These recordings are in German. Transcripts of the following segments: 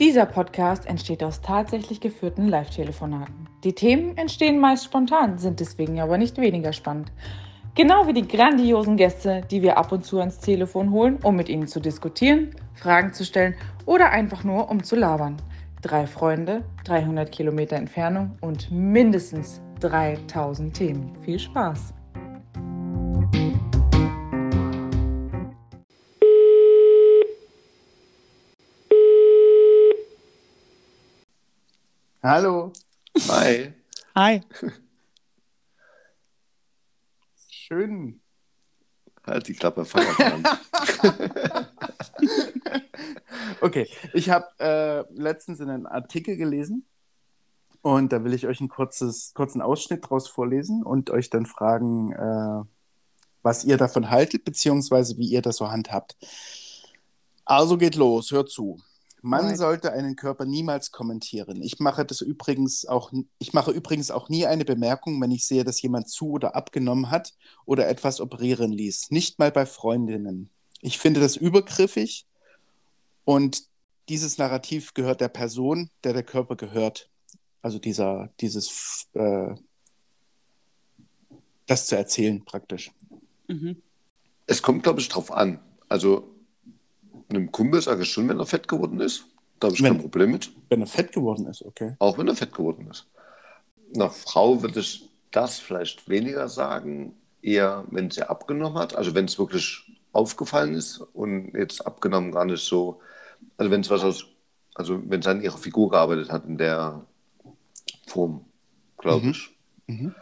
Dieser Podcast entsteht aus tatsächlich geführten Live-Telefonaten. Die Themen entstehen meist spontan, sind deswegen aber nicht weniger spannend. Genau wie die grandiosen Gäste, die wir ab und zu ans Telefon holen, um mit ihnen zu diskutieren, Fragen zu stellen oder einfach nur um zu labern. Drei Freunde, 300 Kilometer Entfernung und mindestens 3000 Themen. Viel Spaß! Hallo. Hi. Hi. Schön. Halt die Klappe, fang an. okay, ich habe äh, letztens einen Artikel gelesen und da will ich euch einen kurzes, kurzen Ausschnitt daraus vorlesen und euch dann fragen, äh, was ihr davon haltet, beziehungsweise wie ihr das so handhabt. Also geht los, hört zu. Man Alright. sollte einen Körper niemals kommentieren. Ich mache das übrigens auch, ich mache übrigens auch nie eine Bemerkung, wenn ich sehe, dass jemand zu oder abgenommen hat oder etwas operieren ließ. Nicht mal bei Freundinnen. Ich finde das übergriffig und dieses Narrativ gehört der Person, der der Körper gehört. Also dieser, dieses, äh, das zu erzählen praktisch. Mhm. Es kommt, glaube ich, drauf an. Also, einem Kumpel sage ich schon, wenn er fett geworden ist. Da habe ich Wenn- kein Problem mit. Wenn er fett geworden ist, okay. Auch wenn er fett geworden ist. Einer Frau würde ich das vielleicht weniger sagen, eher wenn sie abgenommen hat. Also, wenn es wirklich aufgefallen ist und jetzt abgenommen gar nicht so. Also, wenn es was aus. Also, wenn sie an ihrer Figur gearbeitet hat in der Form, glaube Mhm. ich. Mhm.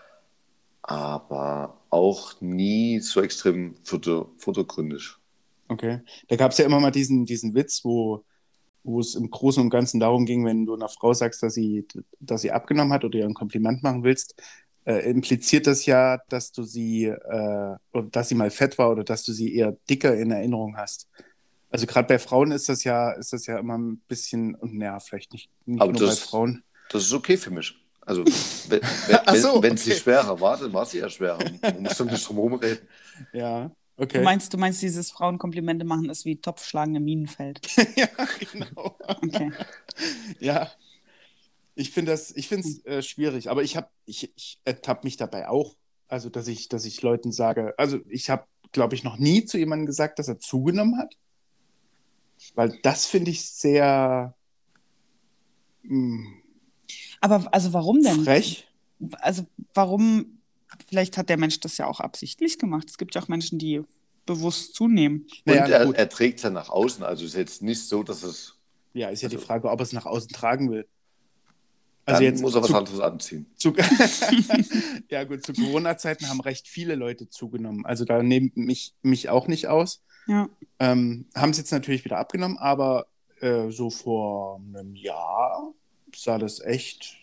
aber auch nie so extrem foto, fotogründig. Okay. Da gab es ja immer mal diesen, diesen Witz, wo, wo es im Großen und Ganzen darum ging, wenn du einer Frau sagst, dass sie, dass sie abgenommen hat oder ihr ein Kompliment machen willst, äh, impliziert das ja, dass du sie, äh, oder dass sie mal fett war oder dass du sie eher dicker in Erinnerung hast. Also gerade bei Frauen ist das ja, ist das ja immer ein bisschen, und naja, vielleicht nicht, nicht Aber nur bei das- Frauen. Das ist okay für mich. Also, wenn, wenn, so, wenn, wenn sie okay. schwerer war, dann war sie ja schwerer. Man muss doch nicht drum herum reden. Ja, Du okay. meinst, du meinst, dieses Frauenkomplimente machen ist wie Topfschlagen im Minenfeld. ja, genau. Okay. Ja, ich finde das, ich finde es äh, schwierig, aber ich habe, ich, ich ertappe mich dabei auch, also dass ich, dass ich Leuten sage, also ich habe, glaube ich, noch nie zu jemandem gesagt, dass er zugenommen hat, weil das finde ich sehr mh, Aber also warum denn? frech. Also warum? Vielleicht hat der Mensch das ja auch absichtlich gemacht. Es gibt ja auch Menschen, die bewusst zunehmen. Und Naja, er, er trägt es ja nach außen. Also es ist jetzt nicht so, dass es. Ja, ist ja die also- Frage, ob er es nach außen tragen will. Dann Also jetzt muss er was zu, anderes anziehen. zu, ja gut, zu Corona-Zeiten haben recht viele Leute zugenommen. Also da nehmen mich, mich auch nicht aus. Ja. Ähm, haben es jetzt natürlich wieder abgenommen, aber äh, so vor einem Jahr sah das echt,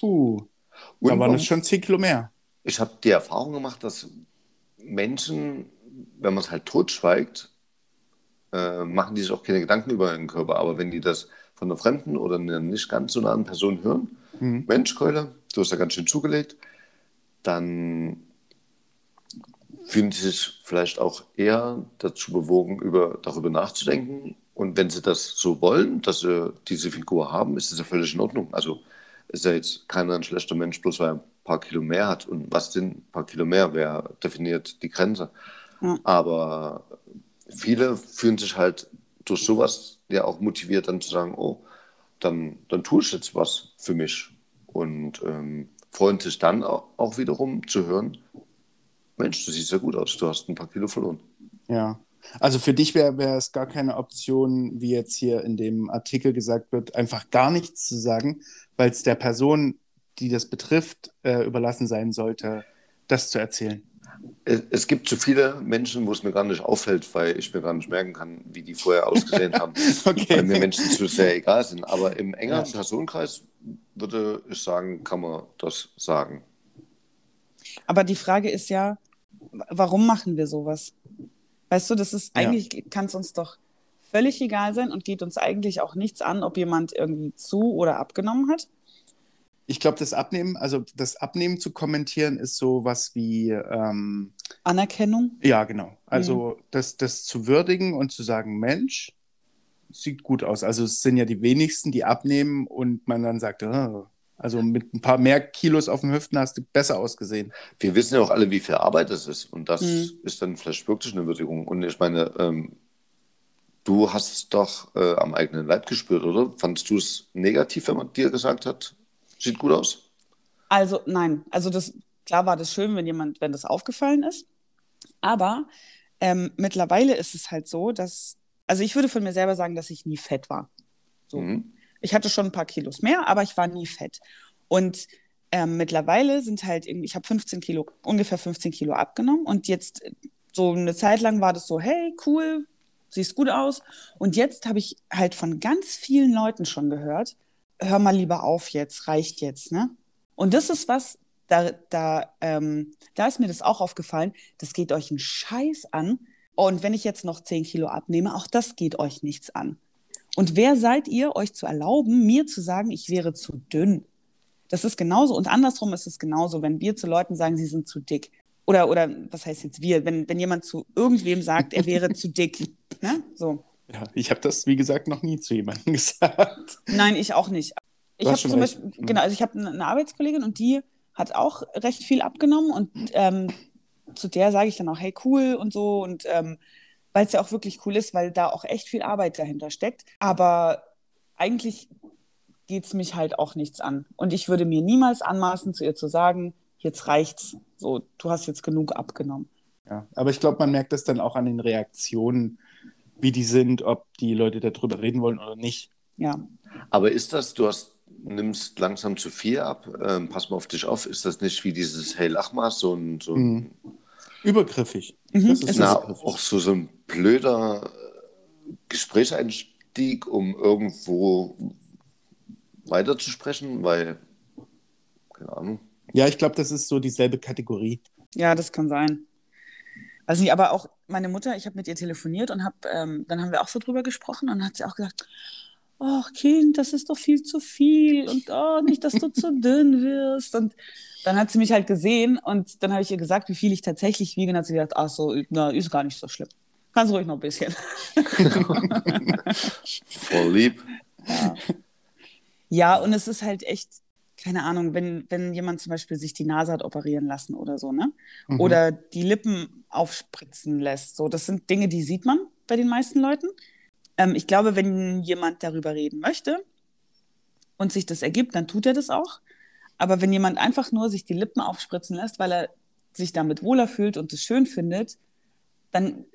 puh, da Und waren man- es schon 10 Kilo mehr. Ich habe die Erfahrung gemacht, dass Menschen, wenn man es halt totschweigt, äh, machen die sich auch keine Gedanken über ihren Körper. Aber wenn die das von einer fremden oder einer nicht ganz so nahen Person hören, Mhm. Mensch, Keule, du hast ja ganz schön zugelegt, dann fühlen sie sich vielleicht auch eher dazu bewogen, über, darüber nachzudenken. Und wenn sie das so wollen, dass sie diese Figur haben, ist das ja völlig in Ordnung. Also ist ja jetzt keiner ein schlechter Mensch, bloß weil er paar Kilo mehr hat. Und was sind ein paar Kilo mehr? Wer definiert die Grenze? Ja. Aber viele fühlen sich halt durch sowas ja auch motiviert, dann zu sagen, oh, dann, dann tue ich jetzt was für mich. Und ähm, freuen sich dann auch, wiederum zu hören, Mensch, du siehst ja gut aus, du hast ein paar Kilo verloren. Ja. Also für dich wäre wär es gar keine Option, wie jetzt hier in dem Artikel gesagt wird, einfach gar nichts zu sagen, weil es der Person, die das betrifft, äh, überlassen sein sollte, das zu erzählen. Es, es gibt zu viele Menschen, wo es mir gar nicht auffällt, weil ich mir gar nicht merken kann, wie die vorher ausgesehen haben. Okay. Weil mir Menschen zu sehr egal sind. Aber im engeren Ja. Personenkreis würde ich sagen, kann man das sagen. Aber die Frage ist ja, warum machen wir sowas? Weißt du, das ist Ja. eigentlich, kann es uns doch völlig egal sein und geht uns eigentlich auch nichts an, ob jemand irgendwie zu oder abgenommen hat. Ich glaube, das Abnehmen, also das Abnehmen zu kommentieren, ist so was wie, ähm, Anerkennung. ja, genau. Also das, das zu würdigen und zu sagen, Mensch, sieht gut aus. Also es sind ja die wenigsten, die abnehmen und man dann sagt, oh, also mit ein paar mehr Kilos auf den Hüften hast du besser ausgesehen. Wir wissen ja auch alle, wie viel Arbeit das ist. Und das mhm. ist dann vielleicht wirklich eine Würdigung. Und ich meine, ähm, du hast es doch äh, am eigenen Leib gespürt, oder? Fandest du es negativ, wenn man dir gesagt hat, sieht gut aus? Also nein, also das klar war das schön, wenn jemand, wenn das aufgefallen ist. Aber ähm, mittlerweile ist es halt so, dass, also ich würde von mir selber sagen, dass ich nie fett war. So. Mhm. Ich hatte schon ein paar Kilos mehr, aber ich war nie fett. Und ähm, mittlerweile sind halt irgendwie, ich habe 15 Kilo, ungefähr 15 Kilo abgenommen und jetzt so eine Zeit lang war das so, hey, cool, siehst gut aus. Und jetzt habe ich halt von ganz vielen Leuten schon gehört, hör mal lieber auf jetzt, reicht jetzt, ne? Und das ist was, da, da, ähm, da ist mir das auch aufgefallen, das geht euch einen Scheiß an. Und wenn ich jetzt noch 10 Kilo abnehme, auch das geht euch nichts an. Und wer seid ihr, euch zu erlauben, mir zu sagen, ich wäre zu dünn? Das ist genauso. Und andersrum ist es genauso, wenn wir zu Leuten sagen, sie sind zu dick. Oder, oder was heißt jetzt wir? Wenn, wenn jemand zu irgendwem sagt, er wäre zu dick. Ne? So. Ja, ich habe das, wie gesagt, noch nie zu jemandem gesagt. Nein, ich auch nicht. Ich habe zum Beispiel, mhm. genau, also ich habe eine Arbeitskollegin und die hat auch recht viel abgenommen und ähm, zu der sage ich dann auch, hey, cool und so. Und ähm, weil es ja auch wirklich cool ist, weil da auch echt viel Arbeit dahinter steckt. Aber eigentlich geht es mich halt auch nichts an. Und ich würde mir niemals anmaßen, zu ihr zu sagen, jetzt reicht's. So, du hast jetzt genug abgenommen. Ja, aber ich glaube, man merkt das dann auch an den Reaktionen, wie die sind, ob die Leute darüber reden wollen oder nicht. Ja. Aber ist das, du hast, nimmst langsam zu viel ab, ähm, pass mal auf dich auf, ist das nicht wie dieses Hey Lachmaß, so ein, so ein mhm. Übergriffig. Mhm. Das ist Na, auch so, so ein blöder äh, Gesprächseinstieg, um irgendwo weiterzusprechen, weil, keine Ahnung. Ja, ich glaube, das ist so dieselbe Kategorie. Ja, das kann sein. Also nicht, aber auch meine Mutter, ich habe mit ihr telefoniert und hab, ähm, dann haben wir auch so drüber gesprochen und hat sie auch gesagt, ach Kind, das ist doch viel zu viel und oh, nicht, dass du zu dünn wirst. Und dann hat sie mich halt gesehen und dann habe ich ihr gesagt, wie viel ich tatsächlich wiege. Und hat sie gesagt, ach so, na, ist gar nicht so schlimm. Kannst ruhig noch ein bisschen. Voll lieb. Ja. ja, und es ist halt echt, keine Ahnung, wenn, wenn jemand zum Beispiel sich die Nase hat operieren lassen oder so, ne? Mhm. Oder die Lippen aufspritzen lässt. So, das sind Dinge, die sieht man bei den meisten Leuten. Ähm, ich glaube, wenn jemand darüber reden möchte und sich das ergibt, dann tut er das auch. Aber wenn jemand einfach nur sich die Lippen aufspritzen lässt, weil er sich damit wohler fühlt und es schön findet, dann,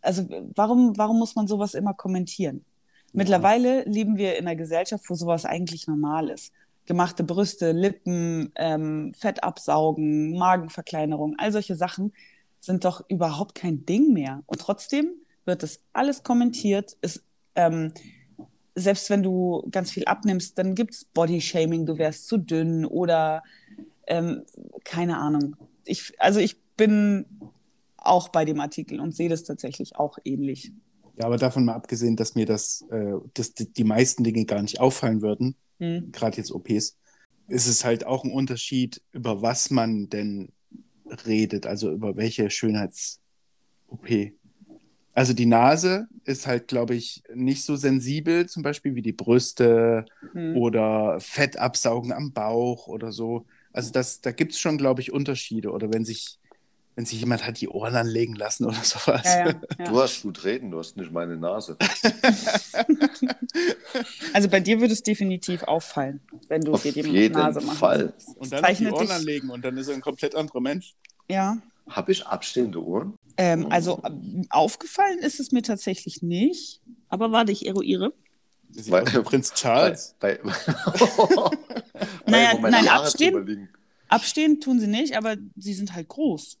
also warum, warum muss man sowas immer kommentieren? Mittlerweile leben wir in einer Gesellschaft, wo sowas eigentlich normal ist. Gemachte Brüste, Lippen, ähm, Fett absaugen, Magenverkleinerung, all solche Sachen sind doch überhaupt kein Ding mehr. Und trotzdem wird das alles kommentiert. Es, ähm, selbst wenn du ganz viel abnimmst, dann gibt es Bodyshaming, du wärst zu dünn oder ähm, keine Ahnung. Ich, also ich bin auch bei dem Artikel und sehe das tatsächlich auch ähnlich. Ja, aber davon mal abgesehen, dass mir das, äh, dass die, die, meisten Dinge gar nicht auffallen würden, hm. gerade jetzt OPs, ist es halt auch ein Unterschied, über was man denn redet, also über welche Schönheits-OP. Also die Nase ist halt, glaube ich, nicht so sensibel, zum Beispiel wie die Brüste hm. oder Fett absaugen am Bauch oder so. Also das, da gibt es schon, glaube ich, Unterschiede. Oder wenn sich, wenn sich jemand hat die Ohren anlegen lassen oder sowas. Ja, ja, ja. Du hast gut reden, du hast nicht meine Nase. also bei dir würde es definitiv auffallen, wenn du Auf dir die Nase machst. Fall. Und dann die Ohren dich... anlegen und dann ist er ein komplett anderer Mensch. Ja. Habe ich abstehende Ohren? Ähm, also aufgefallen ist es mir tatsächlich nicht. Aber warte, ich eruiere. Bei, Prinz Charles. Bei, bei, naja, nein, abstehen, abstehen tun sie nicht, aber sie sind halt groß.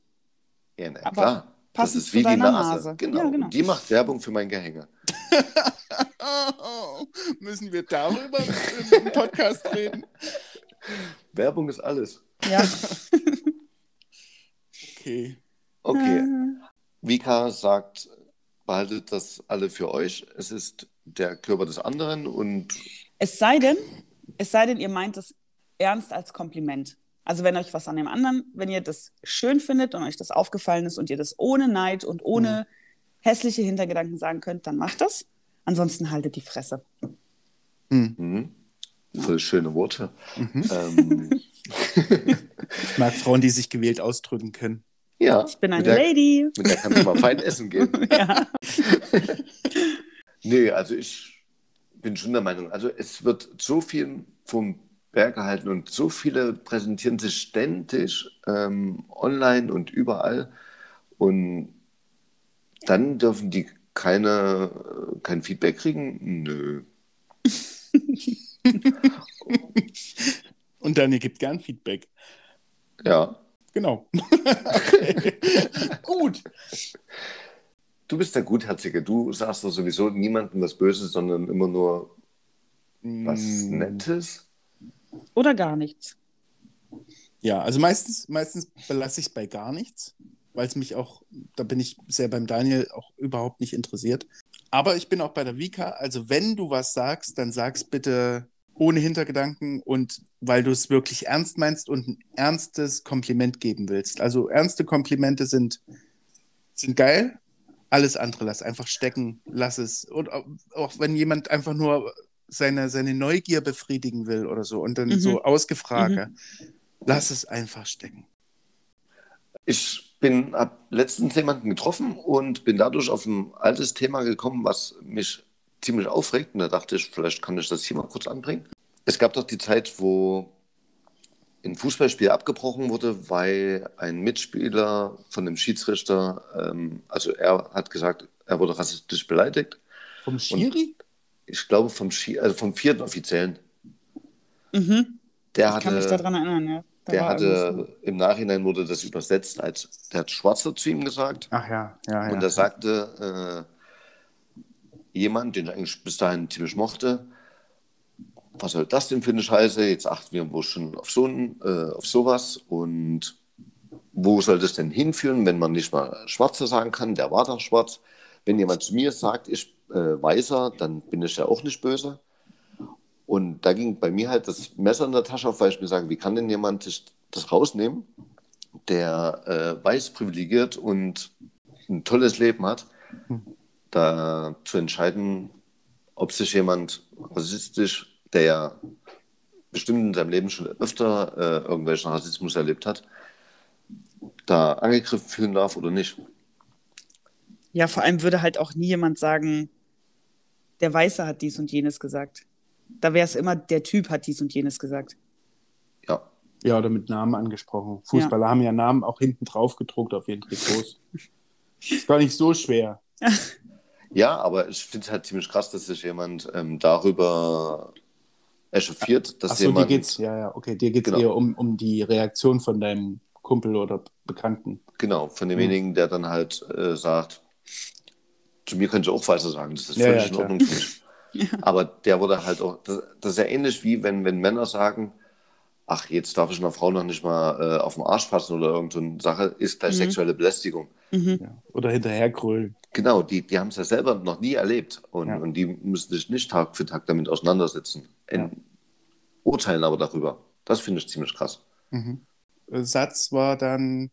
Ja, na, klar. Das ist wie die Nase. Nase. Genau. Ja, genau. Die macht Werbung für mein Gehänge. Müssen wir darüber im Podcast reden? Werbung ist alles. Ja. okay. Okay. Vika sagt, behaltet das alle für euch. Es ist der Körper des anderen und. Es sei denn, es sei denn, ihr meint es ernst als Kompliment. Also wenn euch was an dem anderen, wenn ihr das schön findet und euch das aufgefallen ist und ihr das ohne Neid und ohne mhm. hässliche Hintergedanken sagen könnt, dann macht das. Ansonsten haltet die Fresse. Mhm. Voll schöne Worte. Mhm. Ähm, Ich mag Frauen, die sich gewählt ausdrücken können. ja, Ich bin eine mit der, Lady. mit der kannst du mal fein essen gehen. Ja. Nee, also ich bin schon der Meinung, also es wird so viel vom gehalten und so viele präsentieren sich ständig ähm, online und überall und dann dürfen die keine, äh, kein Feedback kriegen? Nö. Und Daniel gibt gern Feedback. Ja. Genau. Gut. Du bist der Gutherzige. Du sagst doch sowieso niemandem was Böses, sondern immer nur was Mm, Nettes. Oder gar nichts. Ja, also meistens, meistens belasse ich es bei gar nichts, weil es mich auch, da bin ich sehr beim Daniel auch überhaupt nicht interessiert. Aber ich bin auch bei der Vika, also wenn du was sagst, dann sag's bitte ohne Hintergedanken und weil du es wirklich ernst meinst und ein ernstes Kompliment geben willst. Also ernste Komplimente sind, sind geil, alles andere lass einfach stecken, lass es. Und auch wenn jemand einfach nur seine, seine Neugier befriedigen will oder so und dann Mhm. so ausgefragt, lass es einfach stecken. Ich bin, habe letztens jemanden getroffen und bin dadurch auf ein altes Thema gekommen, was mich ziemlich aufregt. Und da dachte ich, vielleicht kann ich das hier mal kurz anbringen. Es gab doch die Zeit, wo ein Fußballspiel abgebrochen wurde, weil ein Mitspieler von dem Schiedsrichter, ähm, also er hat gesagt, er wurde rassistisch beleidigt. Vom Schiri? Ich glaube vom, Schi also vom vierten Offiziellen. Mhm. Der Ich kann mich hatte, daran erinnern, ja. Da der hatte im Nachhinein wurde das übersetzt als, der hat Schwarzer zu ihm gesagt. Ach ja, ja, ja. Und da sagte äh, jemand, den ich eigentlich bis dahin ziemlich mochte, was soll das denn für eine Scheiße? Jetzt achten wir wohl schon auf, so ein, äh, auf sowas. Und wo soll das denn hinführen, wenn man nicht mal Schwarzer sagen kann? Der war doch schwarz. Wenn jemand zu mir sagt, ich äh, Weißer, dann bin ich ja auch nicht böse. Und da ging bei mir halt das Messer in der Tasche auf, weil ich mir sage, wie kann denn jemand das, rausnehmen, der äh, weiß privilegiert und ein tolles Leben hat, da zu entscheiden, ob sich jemand rassistisch, der ja bestimmt in seinem Leben schon öfter äh, irgendwelchen Rassismus erlebt hat, da angegriffen fühlen darf oder nicht. Ja, vor allem würde halt auch nie jemand sagen, der Weiße hat dies und jenes gesagt. Da wäre es immer, der Typ hat dies und jenes gesagt. Ja, Ja, oder mit Namen angesprochen. Fußballer haben ja Namen auch hinten drauf gedruckt auf ihren Trikots. Ist gar nicht so schwer. ja aber ich finde es halt ziemlich krass, dass sich jemand ähm, darüber echauffiert, dass Achso, dir jemand. geht's, ja, ja, okay, dir geht's Genau. eher um, um die Reaktion von deinem Kumpel oder Bekannten. Genau, von Mhm. demjenigen, der dann halt äh, sagt, zu mir könnt ihr auch weiter sagen, das ist Ja, völlig ja, in. Ordnung mich. Aber der wurde halt auch, das, das ist ja ähnlich wie wenn, wenn Männer sagen, ach, jetzt darf ich einer Frau noch nicht mal äh, auf den Arsch fassen oder irgendeine Sache, ist gleich Mhm. sexuelle Belästigung. Ja. Oder hinterhergrölen. Genau, die, die haben es ja selber noch nie erlebt und, Ja. und die müssen sich nicht Tag für Tag damit auseinandersetzen. Ja. Urteilen aber darüber. Das finde ich ziemlich krass. Mhm. Satz war dann,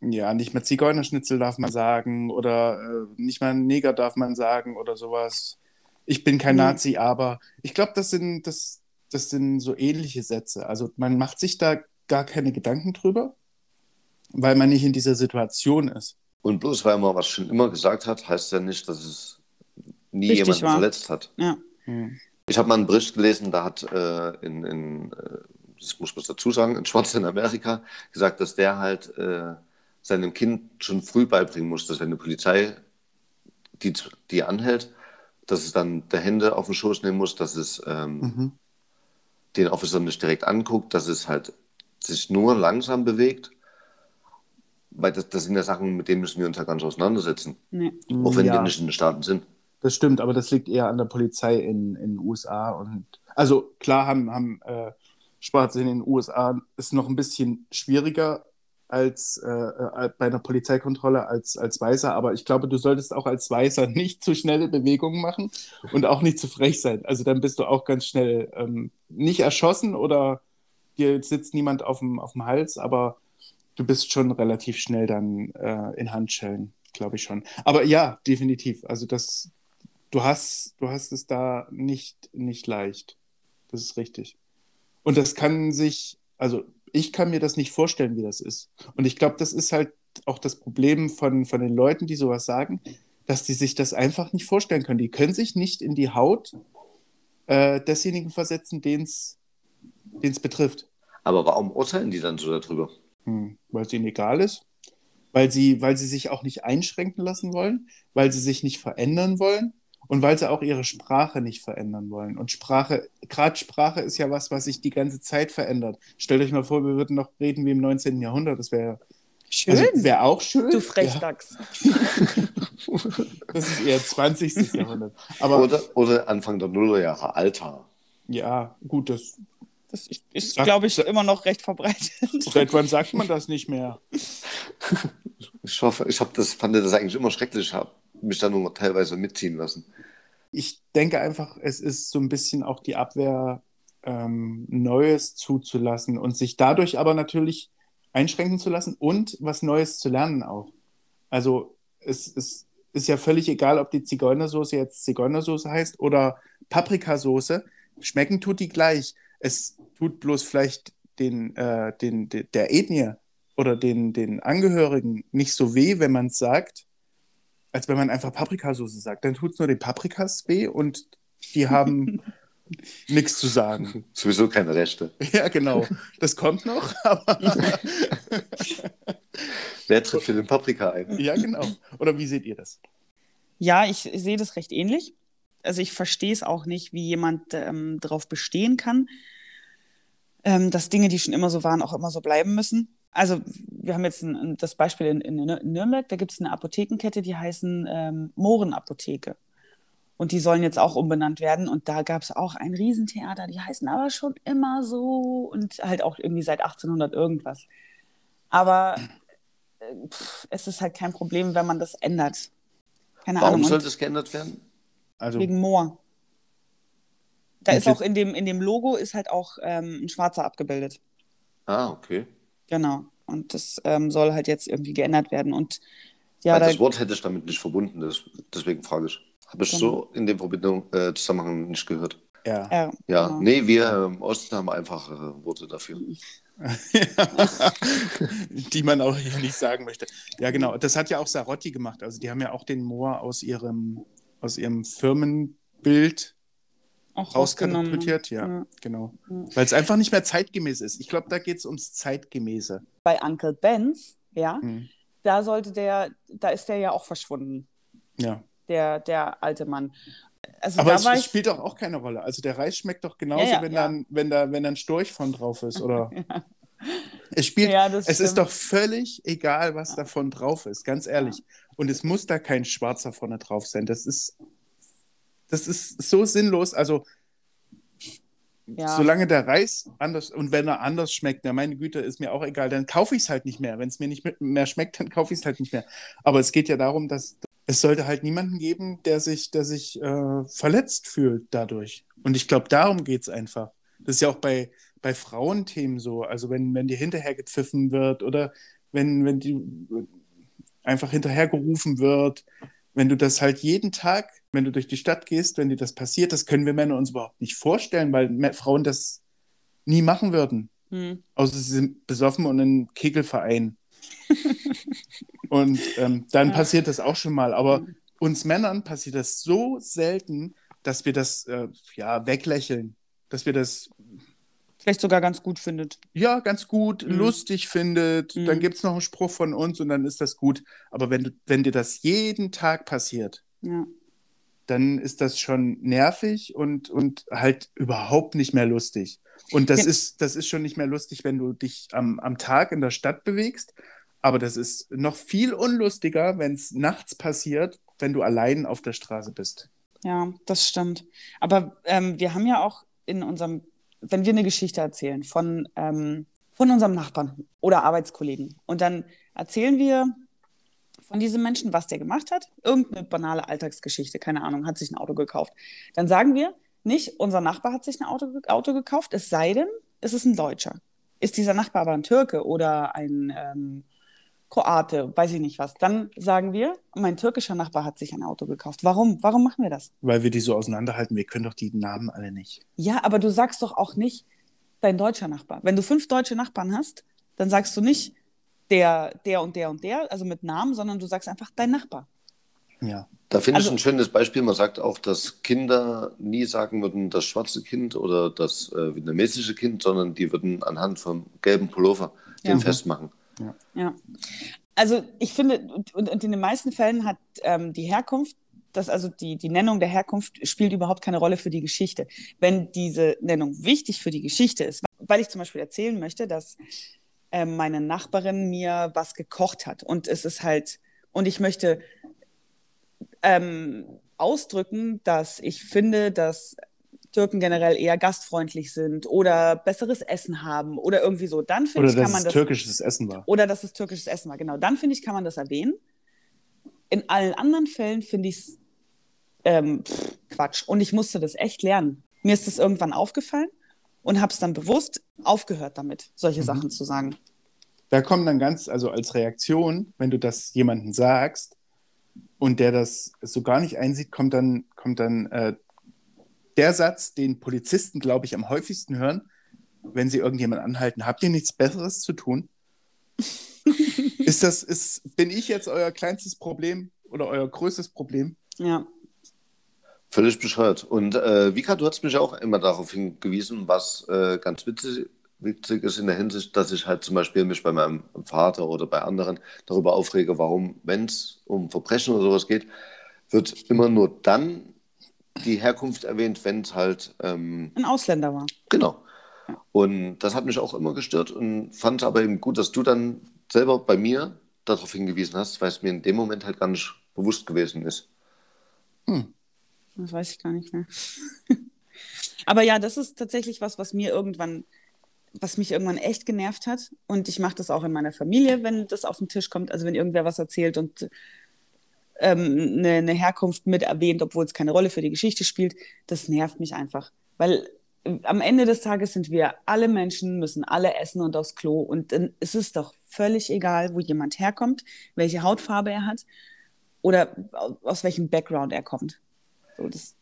ja, nicht mehr Zigeunerschnitzel darf man sagen oder äh, nicht mal Neger darf man sagen oder sowas. Ich bin kein Mhm. Nazi, aber ich glaube, das sind, das, das sind so ähnliche Sätze. Also man macht sich da gar keine Gedanken drüber, weil man nicht in dieser Situation ist. Und bloß weil man was schon immer gesagt hat, heißt ja nicht, dass es nie Richtig jemanden war. verletzt hat. Ja. Hm. Ich habe mal einen Bericht gelesen, da hat äh, in, in äh, das muss man dazu sagen, ein Schwarzer in Amerika gesagt, dass der halt äh, seinem Kind schon früh beibringen muss, dass wenn die Polizei die, die anhält, dass es dann der Hände auf den Schoß nehmen muss, dass es ähm, Mhm. den Officer nicht direkt anguckt, dass es halt sich nur langsam bewegt. Weil das, das sind ja Sachen, mit denen müssen wir uns ja gar nicht auseinandersetzen. Nee. Auch wenn ja. wir nicht in den Staaten sind. Das stimmt, aber das liegt eher an der Polizei in in den USA. Und also klar haben, haben äh, Schwarze in den USA ist noch ein bisschen schwieriger als äh, äh, bei einer Polizeikontrolle als, als Weißer, aber ich glaube, du solltest auch als Weißer nicht zu schnelle Bewegungen machen und auch nicht zu frech sein. Also dann bist du auch ganz schnell ähm, nicht erschossen oder dir sitzt niemand auf dem, auf dem Hals, aber du bist schon relativ schnell dann äh, in Handschellen, glaube ich schon. Aber ja, definitiv. Also das, du hast, du hast es da nicht, nicht leicht. Das ist richtig. Und das kann sich, also ich kann mir das nicht vorstellen, wie das ist. Und ich glaube, das ist halt auch das Problem von, von den Leuten, die sowas sagen, dass die sich das einfach nicht vorstellen können. Die können sich nicht in die Haut äh, desjenigen versetzen, den es betrifft. Aber warum urteilen die dann so darüber? Hm, weil es ihnen egal ist. Weil sie, weil sie sich auch nicht einschränken lassen wollen, weil sie sich nicht verändern wollen und weil sie auch ihre Sprache nicht verändern wollen. Und Sprache, gerade Sprache ist ja was, was sich die ganze Zeit verändert. Stellt euch mal vor, wir würden noch reden wie im 19. Jahrhundert. Das wäre Schön. also wäre auch schön. du Frechdachs. Ja, das ist eher 20. Jahrhundert. Aber Oder, oder Anfang der Nullerjahre, Alter. ja, gut, das, Das ist, glaube ich, immer noch recht verbreitet. seit wann sagt man das nicht mehr? Ich hoffe, ich hab das, fand das eigentlich immer schrecklich, Ich habe mich dann nur teilweise mitziehen lassen. Ich denke einfach, es ist so ein bisschen auch die Abwehr, ähm, Neues zuzulassen und sich dadurch aber natürlich einschränken zu lassen und was Neues zu lernen auch. Also es, es ist ja völlig egal, ob die Zigeunersoße jetzt Zigeunersoße heißt oder Paprikasauce. Schmecken tut die gleich. Es tut bloß vielleicht den, äh, den, de- der Ethnie oder den, den Angehörigen nicht so weh, wenn man es sagt, als wenn man einfach Paprikasauce sagt. Dann tut es nur den Paprikas weh und die haben nichts zu sagen. Sowieso keine Rechte. Ja, genau. Das kommt noch, aber Wer tritt für den Paprika ein? ja, genau. Oder wie seht ihr das? Ja, ich sehe das recht ähnlich. Also ich verstehe es auch nicht, wie jemand ähm, darauf bestehen kann, ähm, dass Dinge, die schon immer so waren, auch immer so bleiben müssen. Also wir haben jetzt ein, das Beispiel in, in Nür- Nürnberg, da gibt es eine Apothekenkette, die heißen ähm, Mohrenapotheke. Und die sollen jetzt auch umbenannt werden. Und da gab es auch ein Riesentheater, die heißen aber schon immer so und halt auch irgendwie seit 1800 irgendwas. Aber äh, pff, es ist halt kein Problem, wenn man das ändert. Keine Warum Ahnung. soll Und- das geändert werden? Also, Wegen Moor. Da ist auch in dem, in dem Logo ist halt auch ähm, ein Schwarzer abgebildet. Ah, okay. Genau. Und das ähm, soll halt jetzt irgendwie geändert werden. Und ja, Weil da, das Wort hätte ich damit nicht verbunden, das, deswegen frage ich. Habe ich Genau. so in dem Verbindung, äh, Zusammenhang nicht gehört. ja. ja, Ja, genau. nee, wir äh, im Osten haben einfache Worte dafür. die man auch hier nicht sagen möchte. Ja, genau. Das hat ja auch Sarotti gemacht. Also die haben ja auch den Moor aus ihrem, aus ihrem Firmenbild auch rauskatapultiert. Ja, Ja. genau. Ja. Weil es einfach nicht mehr zeitgemäß ist. Ich glaube, da geht es ums Zeitgemäße. Bei Uncle Benz, ja, Hm. da sollte der, da ist der ja auch verschwunden, Ja. der, der alte Mann. Also Aber da es, war es ich, spielt doch auch keine Rolle. Also der Reis schmeckt doch genauso, Ja, ja, wenn, ja. Dann, wenn, da, wenn da ein Storch von drauf ist. Oder es spielt, es ist stimmt. doch völlig egal, was davon drauf ist, ganz ehrlich. Und es muss da kein Schwarzer vorne drauf sein. Das ist, das ist so sinnlos. Also ja. solange der Reis anders und wenn er anders schmeckt, na meine Güte, ist mir auch egal, dann kaufe ich es halt nicht mehr. Wenn es mir nicht mehr schmeckt, dann kaufe ich es halt nicht mehr. Aber es geht ja darum, dass es sollte halt niemanden geben, der sich, der sich äh, verletzt fühlt dadurch. Und ich glaube, darum geht es einfach. Das ist ja auch bei, bei Frauenthemen so. Also wenn, wenn dir hinterher gepfiffen wird oder wenn, wenn die einfach hinterhergerufen wird, wenn du das halt jeden Tag, wenn du durch die Stadt gehst, wenn dir das passiert, das können wir Männer uns überhaupt nicht vorstellen, weil Frauen das nie machen würden. Hm. Außer sie sind besoffen und in Kegelverein. und ähm, dann Ja. passiert das auch schon mal. Aber Mhm. uns Männern passiert das so selten, dass wir das äh, ja weglächeln. Dass wir das Vielleicht sogar ganz gut findet. ja ganz gut, Mhm. lustig findet. Dann Mhm. gibt es noch einen Spruch von uns und dann ist das gut. Aber wenn, du, wenn dir das jeden Tag passiert, Ja. Dann ist das schon nervig und, und halt überhaupt nicht mehr lustig. Und das, Ja. ist, das ist schon nicht mehr lustig, wenn du dich am, am Tag in der Stadt bewegst. Aber das ist noch viel unlustiger, wenn es nachts passiert, wenn du allein auf der Straße bist. Ja, das stimmt. Aber ähm, wir haben ja auch in unserem, wenn wir eine Geschichte erzählen von, ähm, von unserem Nachbarn oder Arbeitskollegen und dann erzählen wir von diesem Menschen, was der gemacht hat, irgendeine banale Alltagsgeschichte, keine Ahnung, hat sich ein Auto gekauft. Dann sagen wir nicht, unser Nachbar hat sich ein Auto, Auto gekauft, es sei denn, es ist ein Deutscher. Ist dieser Nachbar aber ein Türke oder ein, ähm, Kroate, weiß ich nicht was. Dann sagen wir, mein türkischer Nachbar hat sich ein Auto gekauft. Warum? Warum machen wir das? Weil wir die so auseinanderhalten. Wir können doch die Namen alle nicht. Ja, aber du sagst doch auch nicht dein deutscher Nachbar. Wenn du fünf deutsche Nachbarn hast, dann sagst du nicht der, der und der und der, also mit Namen, sondern du sagst einfach dein Nachbar. Ja. Da finde Also- ich ein schönes Beispiel. Man sagt auch, dass Kinder nie sagen würden, das schwarze Kind oder das äh, vietnamesische Kind, sondern die würden anhand vom gelben Pullover den Ja. festmachen. Ja. Also ich finde, und, und in den meisten Fällen hat ähm, die Herkunft, das also die, die Nennung der Herkunft spielt überhaupt keine Rolle für die Geschichte. Wenn diese Nennung wichtig für die Geschichte ist, weil ich zum Beispiel erzählen möchte, dass ähm, meine Nachbarin mir was gekocht hat und es ist halt, und ich möchte ähm, ausdrücken, dass ich finde, dass Türken generell eher gastfreundlich sind oder besseres Essen haben oder irgendwie so, dann finde ich, kann dass man es das türkisches Essen war. oder dass es türkisches Essen war. Genau, dann finde ich, kann man das erwähnen. In allen anderen Fällen finde ich es ähm, Quatsch. Und ich musste das echt lernen. Mir ist das irgendwann aufgefallen und habe es dann bewusst aufgehört damit, solche Sachen zu sagen. Da kommt dann ganz, also als Reaktion, wenn du das jemandem sagst und der das so gar nicht einsieht, kommt dann, kommt dann äh, der Satz, den Polizisten, glaube ich, am häufigsten hören, wenn sie irgendjemanden anhalten. Habt ihr nichts Besseres zu tun? ist das, ist, bin ich jetzt euer kleinstes Problem oder euer größtes Problem? Ja, Völlig bescheuert. Und äh, Vika, du hast mich auch immer darauf hingewiesen, was äh, ganz witzig, witzig ist in der Hinsicht, dass ich halt zum Beispiel mich bei meinem Vater oder bei anderen darüber aufrege, warum, wenn es um Verbrechen oder sowas geht, wird immer nur dann die Herkunft erwähnt, wenn es halt ähm, ein Ausländer war. Genau. Und das hat mich auch immer gestört und fand aber eben gut, dass du dann selber bei mir darauf hingewiesen hast, weil es mir in dem Moment halt gar nicht bewusst gewesen ist. Das weiß ich gar nicht mehr. Aber ja, das ist tatsächlich was, was mir irgendwann, was mich irgendwann echt genervt hat. Und ich mache das auch in meiner Familie, wenn das auf den Tisch kommt. Also wenn irgendwer was erzählt und ähm, eine, eine Herkunft mit erwähnt, obwohl es keine Rolle für die Geschichte spielt, das nervt mich einfach. Weil äh, am Ende des Tages sind wir alle Menschen, müssen alle essen und aufs Klo. Und dann ist es doch völlig egal, wo jemand herkommt, welche Hautfarbe er hat oder aus, aus welchem Background er kommt. So, das,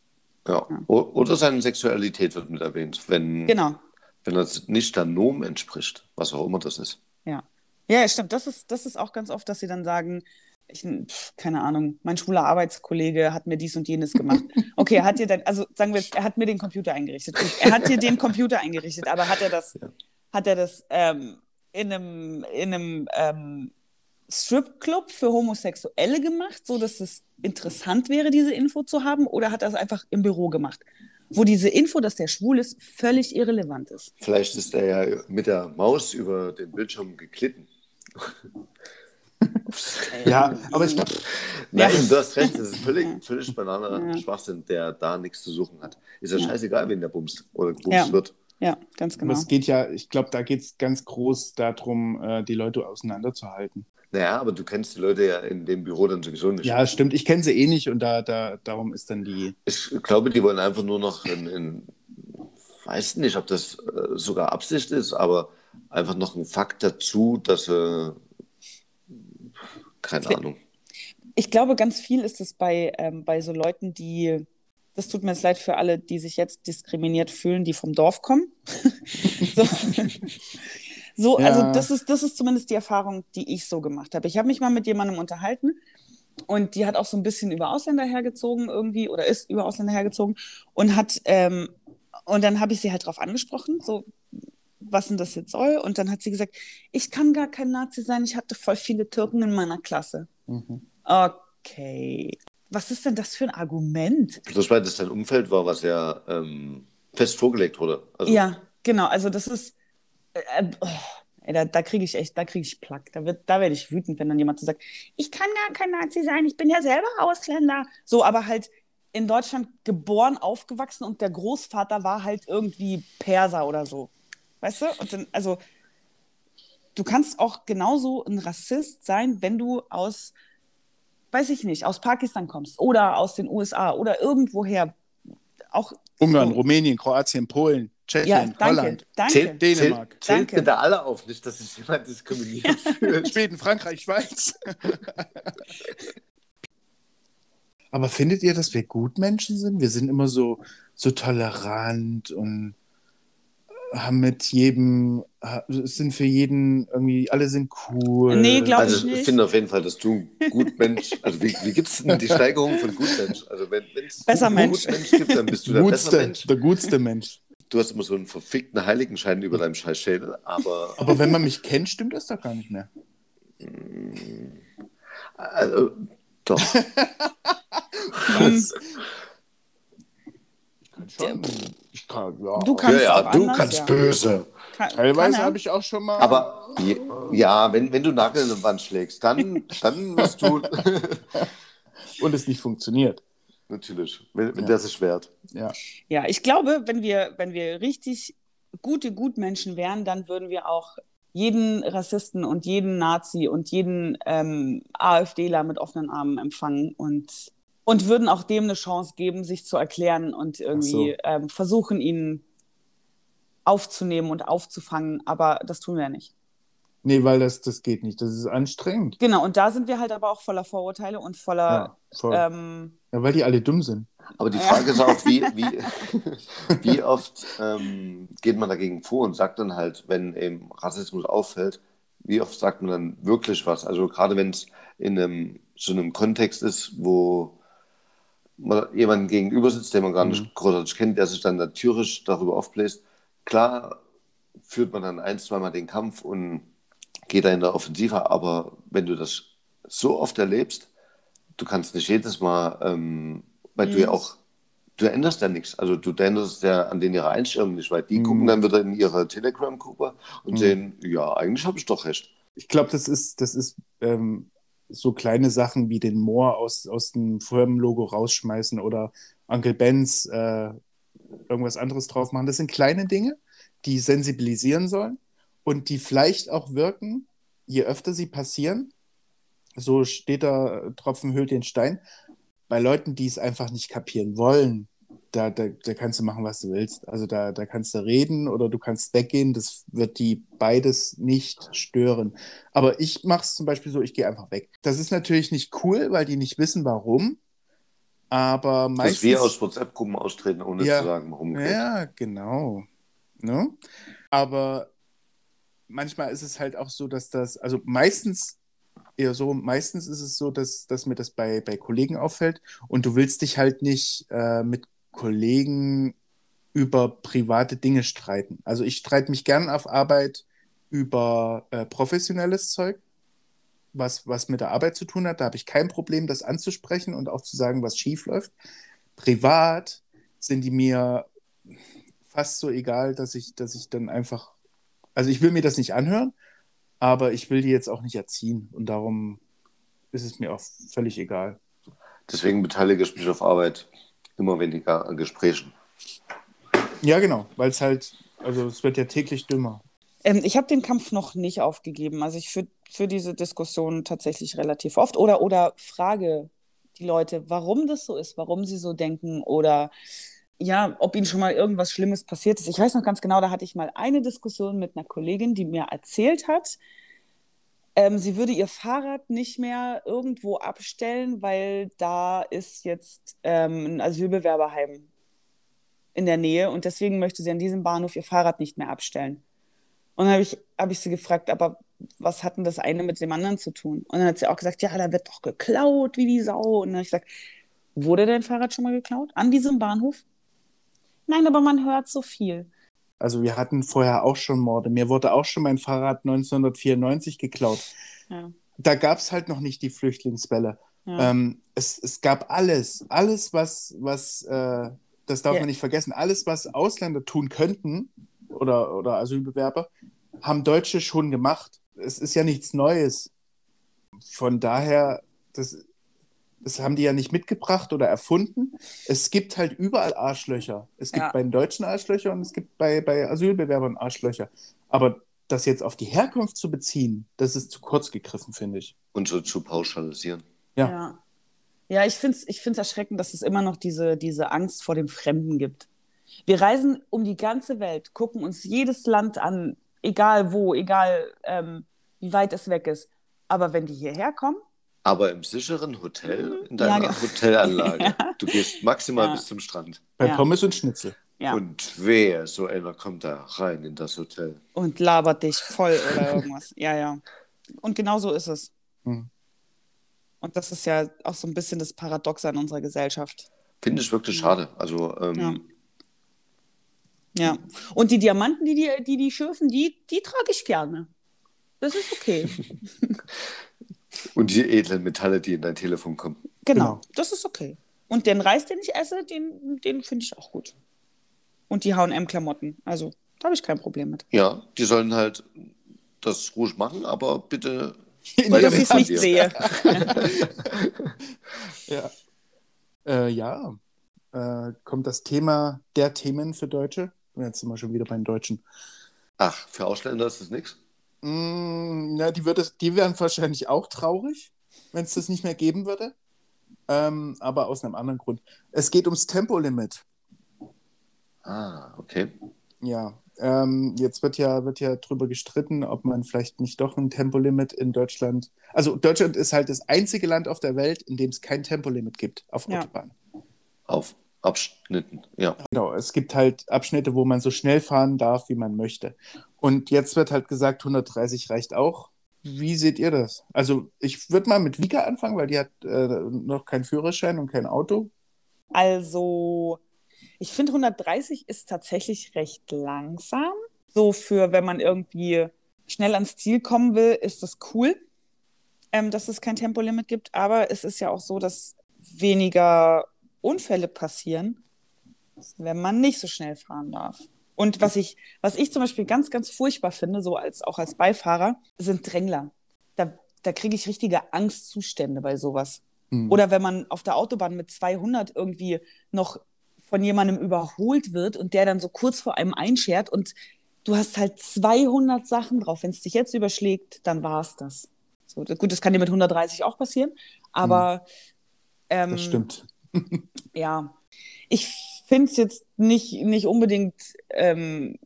Ja. O- Oder seine Sexualität wird mit erwähnt, wenn, genau. wenn das nicht der Norm entspricht, was auch immer das ist. Ja. Ja, stimmt. Das ist, das ist auch ganz oft, dass sie dann sagen, ich, pf, keine Ahnung, mein schwuler Arbeitskollege hat mir dies und jenes gemacht. Okay, er hat dir dann, also sagen wir jetzt, er hat mir den Computer eingerichtet. Er hat dir den Computer eingerichtet, aber hat er das, hat er das ähm, in einem, in einem ähm, Stripclub für Homosexuelle gemacht, so dass es interessant wäre, diese Info zu haben, oder hat er es einfach im Büro gemacht? Wo diese Info, dass der schwul ist, völlig irrelevant ist. Vielleicht ist er ja mit der Maus über den Bildschirm geklitten. Ja, aber ich glaube, Nein, Ja. du hast recht, das ist völlig, völlig bananer Ja. Schwachsinn, der da nichts zu suchen hat. Ist ja scheißegal, wen der bumst oder gebumst Ja. wird. Ja, ganz genau. es geht ja, ich glaube, da geht es ganz groß darum, äh, die Leute auseinanderzuhalten. Naja, aber du kennst die Leute ja in dem Büro dann sowieso nicht. Ja, stimmt. Ich kenne sie eh nicht und da, da, darum ist dann die. Ich glaube, die wollen einfach nur noch in, in weiß nicht, ob das äh, sogar Absicht ist, aber einfach noch ein Fakt dazu, dass sie, keine Ahnung. Ich glaube, ganz viel ist es bei, ähm, bei so Leuten, die, das tut mir jetzt leid für alle, die sich jetzt diskriminiert fühlen, die vom Dorf kommen. so, so Ja. also das ist, das ist zumindest die Erfahrung, die ich so gemacht habe. Ich habe mich mal mit jemandem unterhalten und die hat auch so ein bisschen über Ausländer hergezogen irgendwie oder ist über Ausländer hergezogen und hat, ähm, und dann habe ich sie halt drauf angesprochen, so, was denn das jetzt soll. Und dann hat sie gesagt, ich kann gar kein Nazi sein, ich hatte voll viele Türken in meiner Klasse. Mhm. Okay. Was ist denn das für ein Argument? Bloß weil das dein Umfeld war, was ja ähm, fest vorgelegt wurde. Also, Ja, genau. Also das ist, äh, oh, ey, da, da kriege ich echt, da kriege ich Plack. Da, wird, da werde ich wütend, wenn dann jemand so sagt, ich kann gar kein Nazi sein, ich bin ja selber Ausländer. So, aber halt in Deutschland geboren, aufgewachsen und der Großvater war halt irgendwie Perser oder so. Weißt du? Und dann, also, du kannst auch genauso ein Rassist sein, wenn du aus, weiß ich nicht, aus Pakistan kommst oder aus den USA oder irgendwoher. Auch Ungarn, Rumänien, Kroatien, Polen, Tschechien, Ja, danke. Holland, Danke. Zählt, Dänemark. zählt, zählt Danke. bitte alle auf, nicht, dass sich jemand diskriminiert fühlt. Schweden, Frankreich, Schweiz. Aber findet ihr, dass wir Gutmenschen sind? Wir sind immer so, so tolerant und haben mit jedem, sind für jeden irgendwie, alle sind cool. Nee, glaub ich Also ich nicht. finde auf jeden Fall, dass du Gutmensch, also wie, wie gibt es denn die Steigerung von Gutmensch? Also wenn es Besser Mensch. Gutmensch gibt, dann bist du der besser gutste, Mensch. der gutste Mensch. Du hast immer so einen verfickten Heiligenschein über deinem scheiß Schädel, aber Aber wenn man mich kennt, stimmt das doch gar nicht mehr. also, doch. Was? Ich kann schon. Ich kann, ja. Du kannst ja, ja, du anders, kannst ja. böse. Kann, Teilweise habe ich auch schon mal. Aber ja, wenn, wenn du Nagel in die Wand schlägst, dann, dann wirst du und es nicht funktioniert. Natürlich, wenn, wenn Ja. der sich wehrt. Ja. Ja, ich glaube, wenn wir, wenn wir richtig gute Gutmenschen wären, dann würden wir auch jeden Rassisten und jeden Nazi und jeden ähm, AfDler mit offenen Armen empfangen und, und würden auch dem eine Chance geben, sich zu erklären und irgendwie ähm, versuchen, ihn aufzunehmen und aufzufangen. Aber das tun wir ja nicht. Nee, weil das, das geht nicht. Das ist anstrengend. Genau, und da sind wir halt aber auch voller Vorurteile und voller, Ja, voll. ähm, ja, weil die alle dumm sind. Aber die Frage ist auch, wie, wie, wie oft ähm, geht man dagegen vor und sagt dann halt, wenn eben Rassismus auffällt, wie oft sagt man dann wirklich was? Also gerade wenn es in einem, so einem Kontext ist, wo man jemanden gegenüber sitzt, den man gar nicht großartig kennt, der sich dann natürlich darüber aufbläst. Klar führt man dann ein, zweimal den Kampf und geht da in der Offensive, aber wenn du das so oft erlebst, du kannst nicht jedes Mal, ähm, weil du ja auch, du änderst ja nichts. Also du änderst ja an denen ihre Einstellung nicht, weil die gucken dann wieder in ihre Telegram-Gruppe und sehen, ja, eigentlich habe ich doch recht. Ich glaube, das ist, das ist ähm, so kleine Sachen wie den Moor aus, aus dem Firmenlogo rausschmeißen oder Uncle Benz äh, irgendwas anderes drauf machen. Das sind kleine Dinge, die sensibilisieren sollen und die vielleicht auch wirken, je öfter sie passieren. So steht da, Tropfen höhlt den Stein. Bei Leuten, die es einfach nicht kapieren wollen, da, da, da kannst du machen, was du willst. Also da, da kannst du reden oder du kannst weggehen. Das wird die beides nicht stören. Aber ich mache es zum Beispiel so, ich gehe einfach weg. Das ist natürlich nicht cool, weil die nicht wissen, warum. Aber Dass meistens. wir aus WhatsApp-Gruppen austreten, ohne Ja. zu sagen, warum. Ja, genau. Ne? Aber manchmal ist es halt auch so, dass das, also meistens eher so, meistens ist es so, dass, dass mir das bei, bei Kollegen auffällt und du willst dich halt nicht äh, mit Kollegen über private Dinge streiten. Also ich streite mich gern auf Arbeit über äh, professionelles Zeug, was, was mit der Arbeit zu tun hat. Da habe ich kein Problem, das anzusprechen und auch zu sagen, was schief läuft. Privat sind die mir fast so egal, dass ich, dass ich dann einfach, also ich will mir das nicht anhören, aber ich will die jetzt auch nicht erziehen und darum ist es mir auch völlig egal. Deswegen beteilige ich mich auf Arbeit immer weniger an Gesprächen. Ja, genau, weil es halt, also es wird ja täglich dümmer. Ähm, ich habe den Kampf noch nicht aufgegeben. Also ich führe für diese Diskussion tatsächlich relativ oft oder, oder frage die Leute, warum das so ist, warum sie so denken oder ja, ob ihnen schon mal irgendwas Schlimmes passiert ist. Ich weiß noch ganz genau, da hatte ich mal eine Diskussion mit einer Kollegin, die mir erzählt hat, ähm, sie würde ihr Fahrrad nicht mehr irgendwo abstellen, weil da ist jetzt ähm, ein Asylbewerberheim in der Nähe und deswegen möchte sie an diesem Bahnhof ihr Fahrrad nicht mehr abstellen. Und dann habe ich, hab ich sie gefragt, aber was hat denn das eine mit dem anderen zu tun? Und dann hat sie auch gesagt, ja, da wird doch geklaut wie die Sau. Und dann habe ich gesagt, wurde dein Fahrrad schon mal geklaut? An diesem Bahnhof? Nein, aber man hört so viel. Also wir hatten vorher auch schon Morde. Mir wurde auch schon mein Fahrrad 1994 geklaut. Ja. Da gab es halt noch nicht die Flüchtlingswelle. Ja. Ähm, es, es gab alles, alles, was, was äh, das darf Ja. man nicht vergessen, alles, was Ausländer tun könnten oder, oder Asylbewerber, haben Deutsche schon gemacht. Es ist ja nichts Neues. Von daher, das, das haben die ja nicht mitgebracht oder erfunden. Es gibt halt überall Arschlöcher. Es gibt Ja. bei den Deutschen Arschlöcher und es gibt bei, bei Asylbewerbern Arschlöcher. Aber das jetzt auf die Herkunft zu beziehen, das ist zu kurz gegriffen, finde ich. Und so zu pauschalisieren. Ja. Ja, ja ich finde es ich find's erschreckend, dass es immer noch diese, diese Angst vor dem Fremden gibt. Wir reisen um die ganze Welt, gucken uns jedes Land an, egal wo, egal ähm, wie weit es weg ist. Aber wenn die hierher kommen, Aber im sicheren Hotel, in deiner Ja, ge- Hotelanlage. Ja. Du gehst maximal Ja. bis zum Strand. Bei Ja. Pommes und Schnitzel. ja, und, Und wer, so einer kommt da rein in das Hotel. labert dich voll oder irgendwas. ja, ja. Und genau so ist es. Hm. Und das ist ja auch so ein bisschen das Paradox an unserer Gesellschaft. Finde ich wirklich schade. Also, ähm, Ja. Und die Diamanten, die die, die, die schürfen, die, die trage ich gerne. Das ist okay. und die edlen Metalle, die in dein Telefon kommen. Genau, Genau. das ist okay. Und den Reis, den ich esse, den, den finde ich auch gut. Und die HM-Klamotten. Also, da habe ich kein Problem mit. Ja, die sollen halt das ruhig machen, aber bitte. Dass ich es nicht sehe. Ja. Äh, ja. Äh, kommt das Thema der Themen für Deutsche? Jetzt sind wir schon wieder bei den Deutschen. Ach, für Ausländer ist das nichts? Mm, na, die, würde, die wären wahrscheinlich auch traurig, wenn es das nicht mehr geben würde. Ähm, aber aus einem anderen Grund. Es geht ums Tempolimit. Ah, okay. Ja, ähm, jetzt wird ja, wird ja drüber gestritten, ob man vielleicht nicht doch ein Tempolimit in Deutschland. Also Deutschland ist halt das einzige Land auf der Welt, in dem es kein Tempolimit gibt auf Ja. Autobahnen. Auf Abschnitten, ja. Genau, es gibt halt Abschnitte, wo man so schnell fahren darf, wie man möchte. Und jetzt wird halt gesagt, 130 reicht auch. Wie seht ihr das? Also ich würde mal mit Vika anfangen, weil die hat äh, noch keinen Führerschein und kein Auto. Also, ich finde 130 ist tatsächlich recht langsam. So für, wenn man irgendwie schnell ans Ziel kommen will, ist das cool, ähm, dass es kein Tempolimit gibt. Aber es ist ja auch so, dass weniger Unfälle passieren, wenn man nicht so schnell fahren darf. Und was ich, was ich zum Beispiel ganz, ganz furchtbar finde, so als auch als Beifahrer, sind Drängler. Da, da kriege ich richtige Angstzustände bei sowas. Hm. Oder wenn man auf der Autobahn mit 200 irgendwie noch von jemandem überholt wird und der dann so kurz vor einem einschert und du hast halt 200 Sachen drauf. Wenn es dich jetzt überschlägt, dann war es das. So, gut, das kann dir mit 130 auch passieren, aber ähm, das stimmt. ja, ich finde es jetzt nicht, nicht unbedingt, ähm,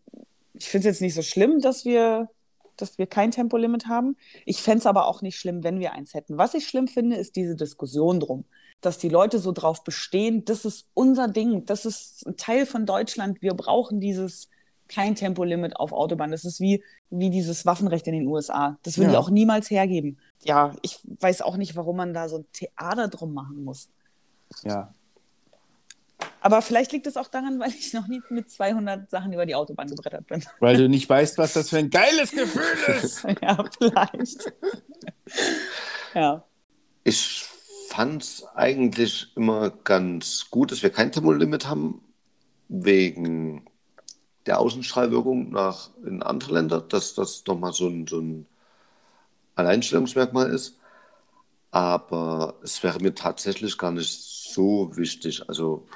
ich finde es jetzt nicht so schlimm, dass wir, dass wir kein Tempolimit haben. Ich fände es aber auch nicht schlimm, wenn wir eins hätten. Was ich schlimm finde, ist diese Diskussion drum, dass die Leute so drauf bestehen, das ist unser Ding, das ist ein Teil von Deutschland, wir brauchen dieses kein Tempolimit auf Autobahn. Das ist wie, wie dieses Waffenrecht in den USA. Das würden Ja. die auch niemals hergeben. Ja, ich weiß auch nicht, warum man da so ein Theater drum machen muss. Ja. Aber vielleicht liegt es auch daran, weil ich noch nie mit 200 Sachen über die Autobahn gebrettert bin. Weil du nicht weißt, was das für ein geiles Gefühl ist. ja, vielleicht. ja. Ich fand es eigentlich immer ganz gut, dass wir kein Tempolimit haben, wegen der Außenstrahlwirkung nach in andere Länder, dass das nochmal so ein, so ein Alleinstellungsmerkmal ist. Aber es wäre mir tatsächlich gar nicht so wichtig. Also,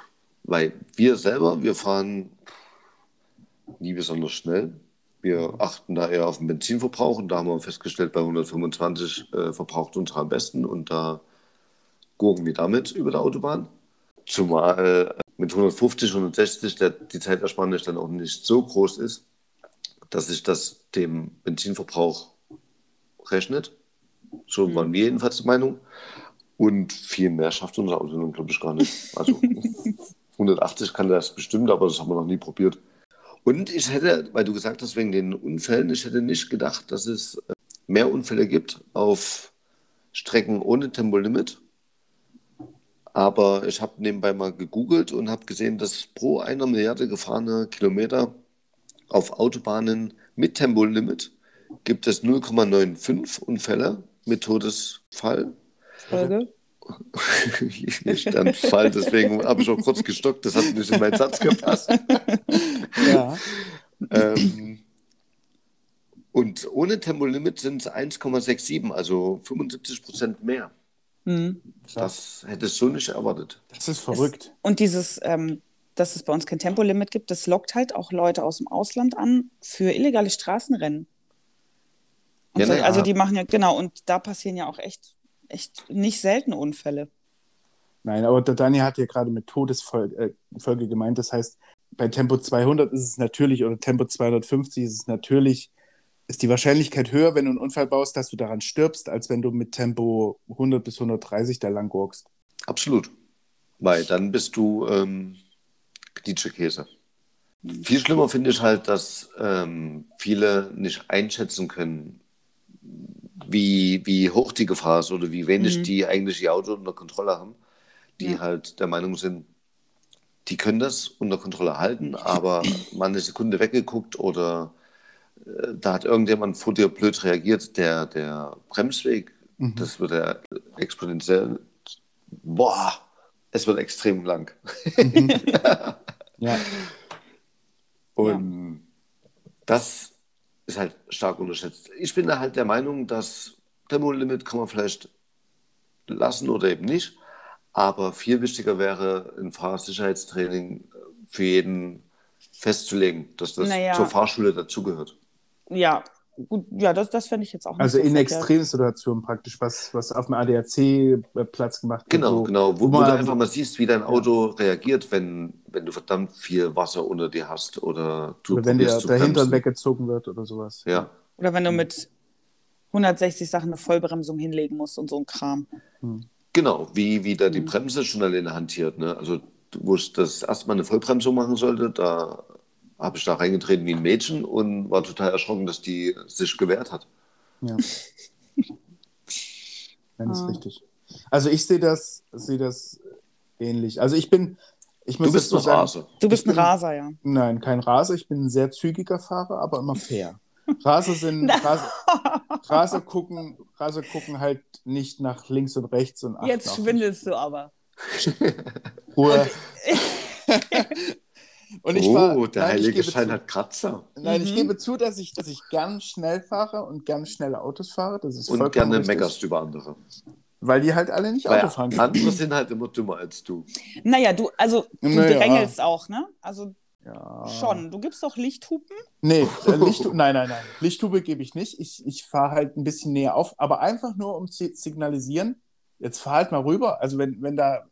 weil wir selber, wir fahren nie besonders schnell. Wir achten da eher auf den Benzinverbrauch und da haben wir festgestellt, bei 125 äh, verbraucht unsere am besten und da gurken wir damit über der Autobahn. Zumal äh, mit 150, 160 der, die Zeitersparnis dann auch nicht so groß ist, dass sich das dem Benzinverbrauch rechnet. So waren wir jedenfalls der Meinung. Und viel mehr schafft unser Auto glaube ich, gar nicht. Also 180 kann das bestimmt, aber das haben wir noch nie probiert. Und ich hätte, weil du gesagt hast, wegen den Unfällen, ich hätte nicht gedacht, dass es äh, mehr Unfälle gibt auf Strecken ohne Tempolimit. Aber ich habe nebenbei mal gegoogelt und habe gesehen, dass pro einer Milliarde gefahrene Kilometer auf Autobahnen mit Tempolimit gibt es 0,95 Unfälle mit Todesfall. Folge. Hier stand Fall, deswegen habe ich auch kurz gestockt, das hat nicht in meinen Satz gepasst. Ja. Ähm, und ohne Tempolimit sind es 1,67, also 75 Prozent mehr. Mhm. Das hätte ich so nicht erwartet. Das ist verrückt. Und dieses, ähm, dass es bei uns kein Tempolimit gibt, das lockt halt auch Leute aus dem Ausland an für illegale Straßenrennen. Ja, so, also die machen ja, genau, und da passieren ja auch echt, echt nicht selten Unfälle. Nein, aber der Dani hat ja gerade mit Todesfolge äh, gemeint. Das heißt, bei Tempo 200 ist es natürlich, oder Tempo 250 ist es natürlich, ist die Wahrscheinlichkeit höher, wenn du einen Unfall baust, dass du daran stirbst, als wenn du mit Tempo 100 bis 130 da lang walkst. Absolut. Weil dann bist du ähm, Käse. Viel schlimmer finde ich halt, dass ähm, viele nicht einschätzen können, wie, wie hoch die Gefahr ist oder wie wenig Mhm. die eigentlich ihr Auto unter Kontrolle haben, die Ja. halt der Meinung sind, die können das unter Kontrolle halten, aber mal eine Sekunde weggeguckt oder äh, da hat irgendjemand vor dir blöd reagiert, der, der Bremsweg, Mhm. das wird ja exponentiell, boah, es wird extrem lang. Ja. Und das ist halt stark unterschätzt. Ich bin da halt der Meinung, dass Tempolimit kann man vielleicht lassen oder eben nicht. Aber viel wichtiger wäre ein Fahrsicherheitstraining für jeden festzulegen, dass das Naja. zur Fahrschule dazugehört. Ja, gut, ja, das, das fände ich jetzt auch nicht Also so in. Extremsituationen praktisch, was, was auf dem ADAC-Platz gemacht wird. Genau, wo- genau. Wo, wo du man- einfach mal siehst, wie dein Auto reagiert, wenn, wenn du verdammt viel Wasser unter dir hast oder du Oder wenn dir der Hintern weggezogen wird oder sowas. Ja, Oder wenn du mit 160 Sachen eine Vollbremsung hinlegen musst und so ein Kram. Genau, wie, wie da die Bremse schon alleine hantiert. Ne? Also, wo ich das erstmal eine Vollbremsung machen sollte, da habe ich da reingetreten wie ein Mädchen und war total erschrocken, dass die sich gewehrt hat. Ja. Ganz Ah. richtig. Also ich sehe das, sehe das ähnlich. Also ich bin, ich muss Du bist noch sagen, Raser. Du bist ein Raser, ja. Nein, kein Raser. Ich bin ein sehr zügiger Fahrer, aber immer fair. Raser sind Raser, Raser gucken, Raser gucken halt nicht nach links und rechts und achten Jetzt schwindelst du aber. Ruhe. und ich oh, fahr, der nein, ich heilige Schein zu, hat Kratzer. Nein, ich Mhm. gebe zu, dass ich, dass ich gern schnell fahre und gern schnelle Autos fahre. Das ist Und gerne richtig, meckerst über andere. Weil die halt alle nicht Weil Auto fahren können. andere sind halt immer dümmer als du. Naja, du, also du Naja. drängelst auch, ne? Also Ja. schon. Du gibst doch Lichthupen. Nee, äh, Lichthu nein, nein, nein. Lichthube gebe ich nicht. Ich, ich fahre halt ein bisschen näher auf, aber einfach nur, um zu signalisieren, jetzt fahr halt mal rüber. Also wenn, wenn da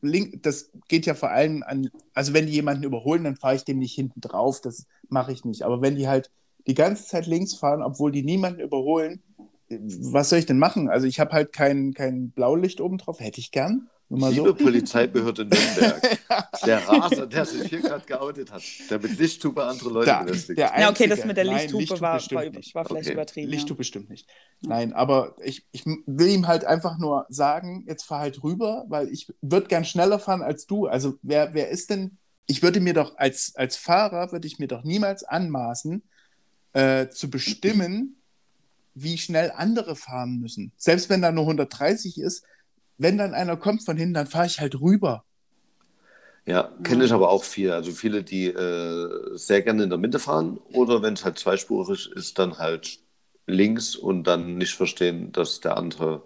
link, das geht ja vor allem an, also wenn die jemanden überholen, dann fahre ich dem nicht hinten drauf. Das mache ich nicht. Aber wenn die halt die ganze Zeit links fahren, obwohl die niemanden überholen, was soll ich denn machen? Also ich habe halt kein, kein Blaulicht oben drauf, hätte ich gern. Liebe so. Polizeibehörde Nürnberg, der Raser, der sich hier gerade geoutet hat, der mit Lichthupe andere Leute Der, belästigt. der Ja, okay, das mit der Nein, Lichthupe Lichthupe war, war, war vielleicht Okay. übertrieben. Licht ja. bestimmt nicht. Nein, aber ich, ich will ihm halt einfach nur sagen, jetzt fahr halt rüber, weil ich würde gern schneller fahren als du. Also wer, wer ist denn, ich würde mir doch als, als Fahrer, würde ich mir doch niemals anmaßen, äh, zu bestimmen, wie schnell andere fahren müssen. Selbst wenn da nur 130 ist, wenn dann einer kommt von hinten, dann fahre ich halt rüber. Ja, kenne ich aber auch viel. Also viele, die äh, sehr gerne in der Mitte fahren oder wenn es halt zweispurig ist, dann halt links und dann nicht verstehen, dass der andere.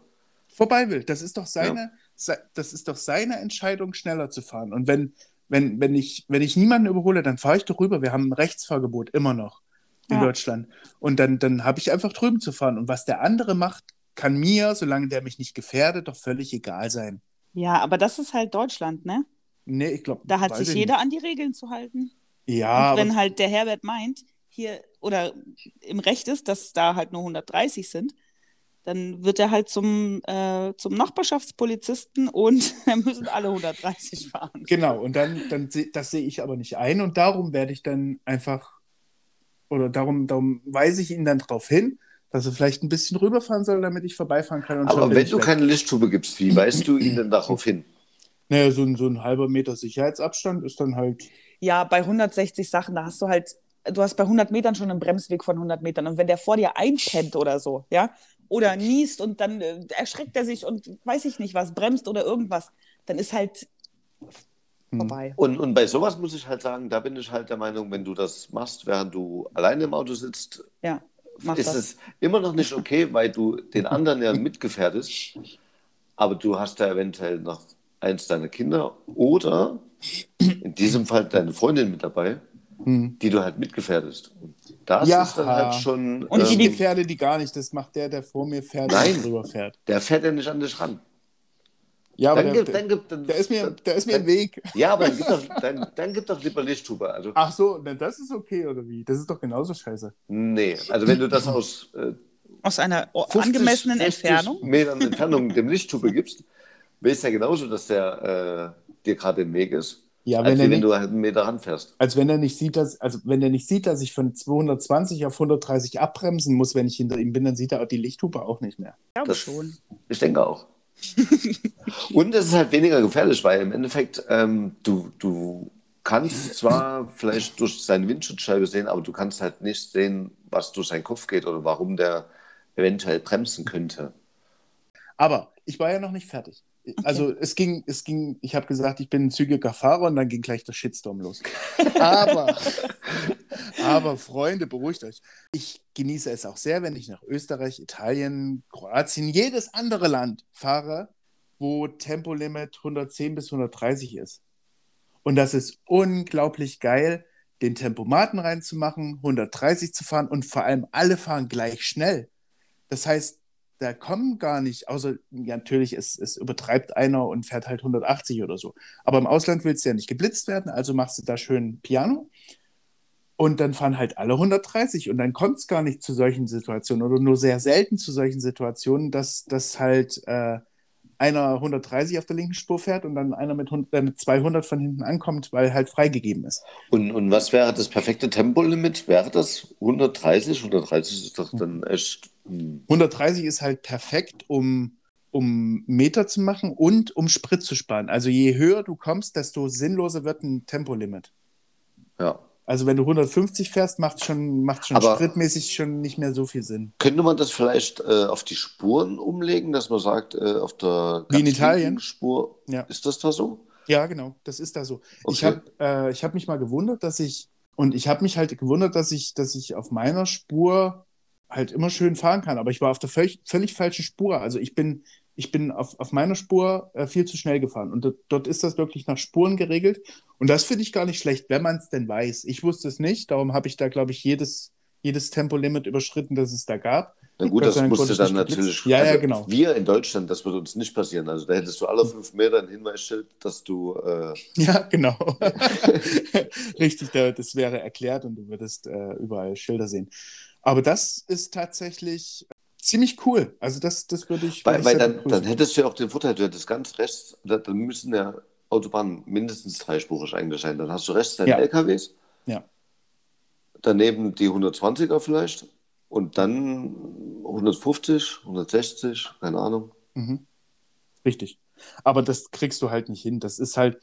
vorbei will. Das ist doch seine, se, das ist doch seine Entscheidung, schneller zu fahren. Und wenn, wenn, wenn, ich, wenn ich niemanden überhole, dann fahre ich doch rüber. Wir haben ein Rechtsfahrgebot immer noch in Ja. Deutschland. Und dann, dann habe ich einfach drüben zu fahren. Und was der andere macht, kann mir, solange der mich nicht gefährdet, doch völlig egal sein. Ja, aber das ist halt Deutschland, ne? Nee, ich glaube. Da hat sich jeder an die Regeln zu halten. Ja, und wenn halt der Herbert meint, hier oder im Recht ist, dass da halt nur 130 sind, dann wird er halt zum, äh, zum Nachbarschaftspolizisten und dann müssen alle 130 fahren. genau. Und dann, dann seh- das sehe ich aber nicht ein. Und darum werde ich dann einfach, oder darum, darum weise ich ihn dann darauf hin, dass er vielleicht ein bisschen rüberfahren soll, damit ich vorbeifahren kann. Aber wenn du weg. keine Lichthupe gibst, wie weist du ihn denn darauf hin? Naja, so ein, so ein halber Meter Sicherheitsabstand ist dann halt. Ja, bei 160 Sachen, da hast du halt, du hast bei 100 Metern schon einen Bremsweg von 100 Metern. Und wenn der vor dir einpennt oder so, ja, oder niest und dann äh, erschreckt er sich und weiß ich nicht was, bremst oder irgendwas, dann ist halt Hm. vorbei. Und, und bei sowas muss ich halt sagen, da bin ich halt der Meinung, wenn du das machst, während du alleine im Auto sitzt, Ja, mach ist das. es immer noch nicht okay, weil du den anderen ja mitgefährdest, aber du hast da eventuell noch eins deiner Kinder oder in diesem Fall deine Freundin mit dabei, Hm. die du halt mitgefährdest. Und das Ja. ist dann halt schon. Und Ich die- ähm, gefährde die gar nicht. Das macht der, der vor mir fährt Nein. und drüber fährt. der fährt ja nicht an dich ran. Ja, aber Dann der, gibt, dann gibt, dann, der ist mir, der ist mir dann, im Weg. Ja, aber dann gibt doch, dann, dann gibt doch lieber Lichthupe. Also, Ach so, das ist okay, oder wie? Das ist doch genauso scheiße. nee, also wenn du das aus äh, Aus einer o- 50, angemessenen 60 Entfernung. Metern Entfernung dem Lichthupe gibst, weißt ja genauso, dass der äh, dir gerade im Weg ist. Ja, als wenn wie er wenn nicht, du halt einen Meter ranfährst. als wenn er nicht sieht, dass, also wenn er nicht sieht, dass ich von 220 auf 130 abbremsen muss, wenn ich hinter ihm bin, dann sieht er auch die Lichthupe auch nicht mehr. Ich glaube Das- schon. Ich denke auch. Und es ist halt weniger gefährlich, weil im Endeffekt ähm, du, du kannst zwar vielleicht durch seine Windschutzscheibe sehen, aber du kannst halt nicht sehen, was durch seinen Kopf geht oder warum der eventuell bremsen könnte. Aber ich war ja noch nicht fertig. Also es ging, es ging, ich habe gesagt, ich bin ein zügiger Fahrer und dann ging gleich der Shitstorm los. Aber, aber Freunde, beruhigt euch. Ich genieße es auch sehr, wenn ich nach Österreich, Italien, Kroatien, jedes andere Land fahre, wo Tempolimit 110 bis 130 ist. Und das ist unglaublich geil, den Tempomaten reinzumachen, 130 zu fahren und vor allem alle fahren gleich schnell. Das heißt, da kommen gar nicht, außer ja, natürlich, es, es übertreibt einer und fährt halt 180 oder so. Aber im Ausland willst du ja nicht geblitzt werden, also machst du da schön Piano und dann fahren halt alle 130 und dann kommt es gar nicht zu solchen Situationen oder nur sehr selten zu solchen Situationen, dass, dass halt äh, einer 130 auf der linken Spur fährt und dann einer mit, 100, äh, mit 200 von hinten ankommt, weil halt freigegeben ist. Und, und was wäre das perfekte Tempolimit? Wäre das 130? 130 ist doch dann echt. Hm. 130 ist halt perfekt, um, um Meter zu machen und um Sprit zu sparen. Also je höher du kommst, desto sinnloser wird ein Tempolimit. Ja. Also wenn du 150 fährst, macht schon, macht schon Aber- spritmäßig schon nicht mehr so viel Sinn. Könnte man das vielleicht äh, auf die Spuren umlegen, dass man sagt, äh, auf der Wie in Italien? Spur, Ja. ist das da so? Ja, genau, das ist da so. Ich Okay. habe äh, ich hab mich mal gewundert, dass ich, und ich habe mich halt gewundert, dass ich, dass ich auf meiner Spur halt immer schön fahren kann, aber ich war auf der völlig, völlig falschen Spur. Also ich bin, ich bin auf, auf meiner Spur äh, viel zu schnell gefahren und dort, ist das wirklich nach Spuren geregelt und das finde ich gar nicht schlecht, wenn man es denn weiß. Ich wusste es nicht, darum habe ich da, glaube ich, jedes, jedes Tempolimit überschritten, das es da gab. Na gut, das musste dann natürlich. Ja, ja, also genau. Wir in Deutschland, das würde uns nicht passieren. Also da hättest du alle fünf Meter ein Hinweisschild, dass du. Äh, Ja, genau. Richtig, da, das wäre erklärt und du würdest äh, überall Schilder sehen. Aber das ist tatsächlich ziemlich cool. Also das, das würde ich, weil weil dann, dann hättest du ja auch den Vorteil, du hättest ganz rechts, da, dann müssen ja Autobahnen mindestens dreispurig eigentlich sein. Dann hast du rechts deine Ja. LKWs, Ja. daneben die 120er vielleicht und dann 150, 160, keine Ahnung. Mhm. Richtig. Aber das kriegst du halt nicht hin. Das ist halt,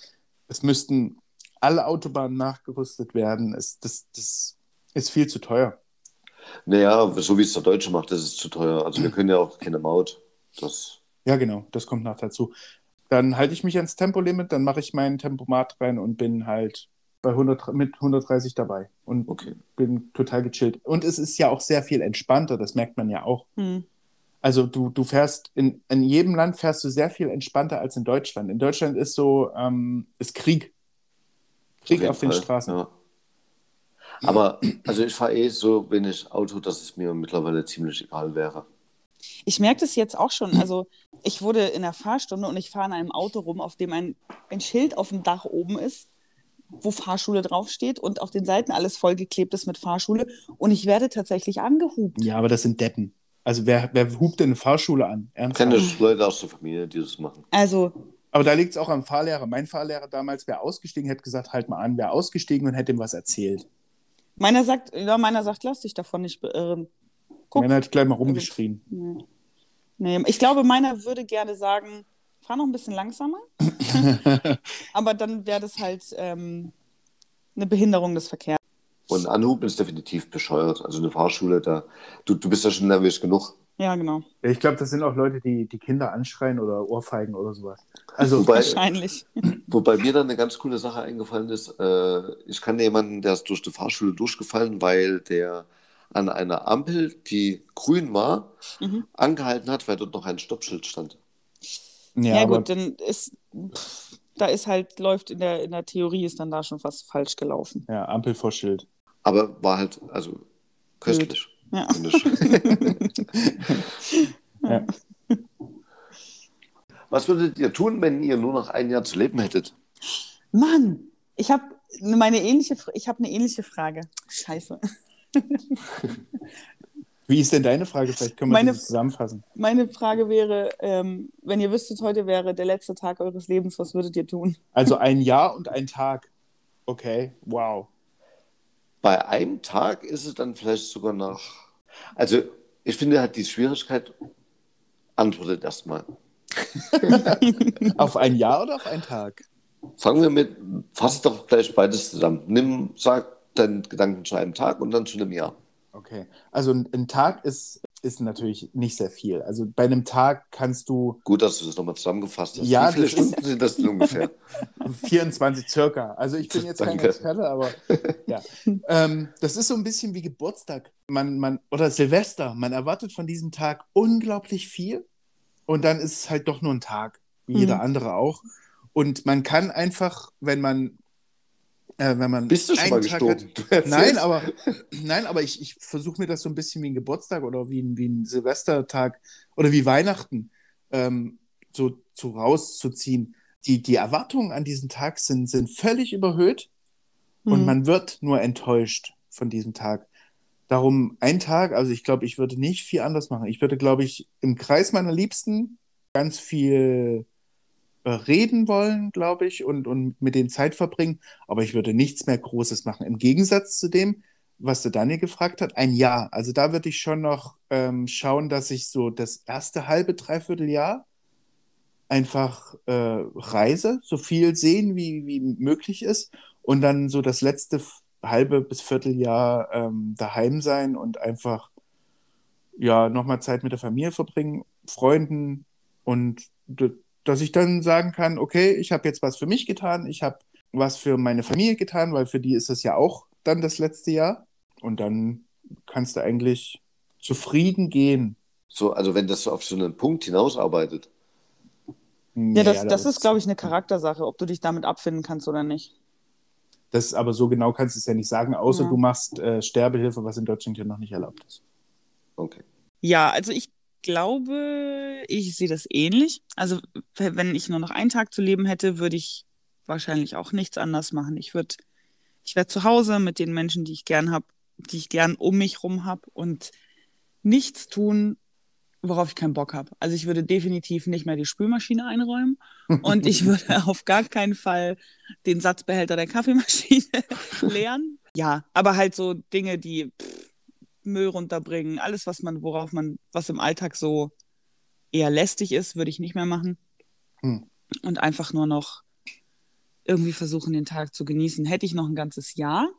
es müssten alle Autobahnen nachgerüstet werden. Es, das, das ist viel zu teuer. Naja, so wie es der Deutsche macht, das ist zu teuer. Also wir können ja auch keine Maut. Das, Ja, genau, das kommt noch dazu. Dann halte ich mich ans Tempolimit, dann mache ich meinen Tempomat rein und bin halt bei 100, mit 130 dabei und okay. bin total gechillt. Und es ist ja auch sehr viel entspannter, das merkt man ja auch. Hm. Also du, du fährst in, in jedem Land fährst du sehr viel entspannter als in Deutschland. In Deutschland ist so, ähm, ist Krieg. Krieg jeden auf den Fall, Straßen. Ja. Aber also ich fahre eh so wenig Auto, dass es mir mittlerweile ziemlich egal wäre. Ich merke das jetzt auch schon. Also, ich wurde in der Fahrstunde und ich fahre in einem Auto rum, auf dem ein, ein Schild auf dem Dach oben ist, wo Fahrschule draufsteht und auf den Seiten alles vollgeklebt ist mit Fahrschule. Und ich werde tatsächlich angehupt. Ja, aber das sind Deppen. Also wer, wer hupt denn eine Fahrschule an? Ich Ernsthaft? kenne Leute aus der Familie, die das machen. Also, Aber da liegt es auch am Fahrlehrer. Mein Fahrlehrer damals wäre ausgestiegen, hätte gesagt, halt mal an, wäre ausgestiegen und hätte ihm was erzählt. Meiner sagt, ja, meiner sagt, lass dich davon nicht beirren. Guck. Meiner hat gleich mal rumgeschrien. Nee. Nee, ich glaube, meiner würde gerne sagen, fahr noch ein bisschen langsamer. Aber dann wäre das halt ähm, eine Behinderung des Verkehrs. Und Anhuben ist definitiv bescheuert. Also eine Fahrschule, da du, du bist ja schon nervös genug. Ja, genau. Ich glaube, das sind auch Leute, die die Kinder anschreien oder Ohrfeigen oder sowas. Also, Wobei, Wahrscheinlich. wobei mir dann eine ganz coole Sache eingefallen ist. Äh, ich kannte jemanden, der ist durch die Fahrschule durchgefallen, weil der an einer Ampel, die grün war, Mhm. angehalten hat, weil dort noch ein Stoppschild stand. ja, Ja, aber gut, dann ist, pff, da ist halt, läuft in der, in der Theorie ist dann da schon was falsch gelaufen. ja, Ampel vor Schild. Aber war halt, also köstlich. Ja. Ja. Was würdet ihr tun, wenn ihr nur noch ein Jahr zu leben hättet? Mann, ich habe meine ähnliche, ich habe eine ähnliche Frage. Scheiße. Wie ist denn deine Frage? Vielleicht können wir Meine- das zusammenfassen. Meine Frage wäre, ähm, wenn ihr wüsstet, heute wäre der letzte Tag eures Lebens, was würdet ihr tun? Also ein Jahr und ein Tag. Okay, wow. Bei einem Tag ist es dann vielleicht sogar noch. Also, ich finde halt die Schwierigkeit, antwortet erstmal. Auf ein Jahr oder auf einen Tag? Fangen wir mit, fass doch gleich beides zusammen. Nimm, sag deinen Gedanken zu einem Tag und dann zu einem Jahr. Okay. Also ein, ein Tag ist, ist natürlich nicht sehr viel. Also bei einem Tag kannst du Gut, dass du das nochmal zusammengefasst hast. Ja, Wie viele Stunden sind das denn ungefähr? 24 circa. Also ich bin jetzt kein Danke. Experte, aber ja. ähm, das ist so ein bisschen wie Geburtstag. Man, man, oder Silvester. Man erwartet von diesem Tag unglaublich viel und dann ist es halt doch nur ein Tag, wie Mhm. jeder andere auch. Und man kann einfach, wenn man, äh, wenn man Bist du schon einen mal Tag gestorben? Nein, aber, nein, aber ich, ich versuche mir das so ein bisschen wie ein Geburtstag oder wie ein, wie ein Silvestertag oder wie Weihnachten ähm, so, so rauszuziehen. Die, die Erwartungen an diesen Tag sind, sind völlig überhöht und Mhm. man wird nur enttäuscht von diesem Tag. Darum ein Tag, also ich glaube, ich würde nicht viel anders machen. Ich würde, glaube ich, im Kreis meiner Liebsten ganz viel reden wollen, glaube ich, und, und mit denen Zeit verbringen, aber ich würde nichts mehr Großes machen. Im Gegensatz zu dem, was der Daniel gefragt hat, ein Jahr. Also da würde ich schon noch ähm, schauen, dass ich so das erste halbe, dreiviertel Jahr einfach äh, reise, so viel sehen, wie, wie möglich ist und dann so das letzte halbe bis Vierteljahr ähm, daheim sein und einfach ja nochmal Zeit mit der Familie verbringen, Freunden und dass ich dann sagen kann, okay, ich habe jetzt was für mich getan, ich habe was für meine Familie getan, weil für die ist es ja auch dann das letzte Jahr und dann kannst du eigentlich zufrieden gehen. So, also wenn das so auf so einen Punkt hinausarbeitet. Ja, das, Ja, das ist, glaube ich, eine Charaktersache, ob du dich damit abfinden kannst oder nicht. Das, aber so genau kannst du es ja nicht sagen, außer Ja. du machst äh, Sterbehilfe, was in Deutschland ja noch nicht erlaubt ist. Okay. Ja, also ich glaube, ich sehe das ähnlich. Also wenn ich nur noch einen Tag zu leben hätte, würde ich wahrscheinlich auch nichts anders machen. Ich würde, ich wäre zu Hause mit den Menschen, die ich gern habe, die ich gern um mich rum habe und nichts tun, worauf ich keinen Bock habe. Also ich würde definitiv nicht mehr die Spülmaschine einräumen und ich würde auf gar keinen Fall den Satzbehälter der Kaffeemaschine leeren. Ja, aber halt so Dinge, die pff, Müll runterbringen, alles, was man, worauf man, was im Alltag so eher lästig ist, würde ich nicht mehr machen. Hm. Und einfach nur noch irgendwie versuchen, den Tag zu genießen. Hätte ich noch ein ganzes Jahr,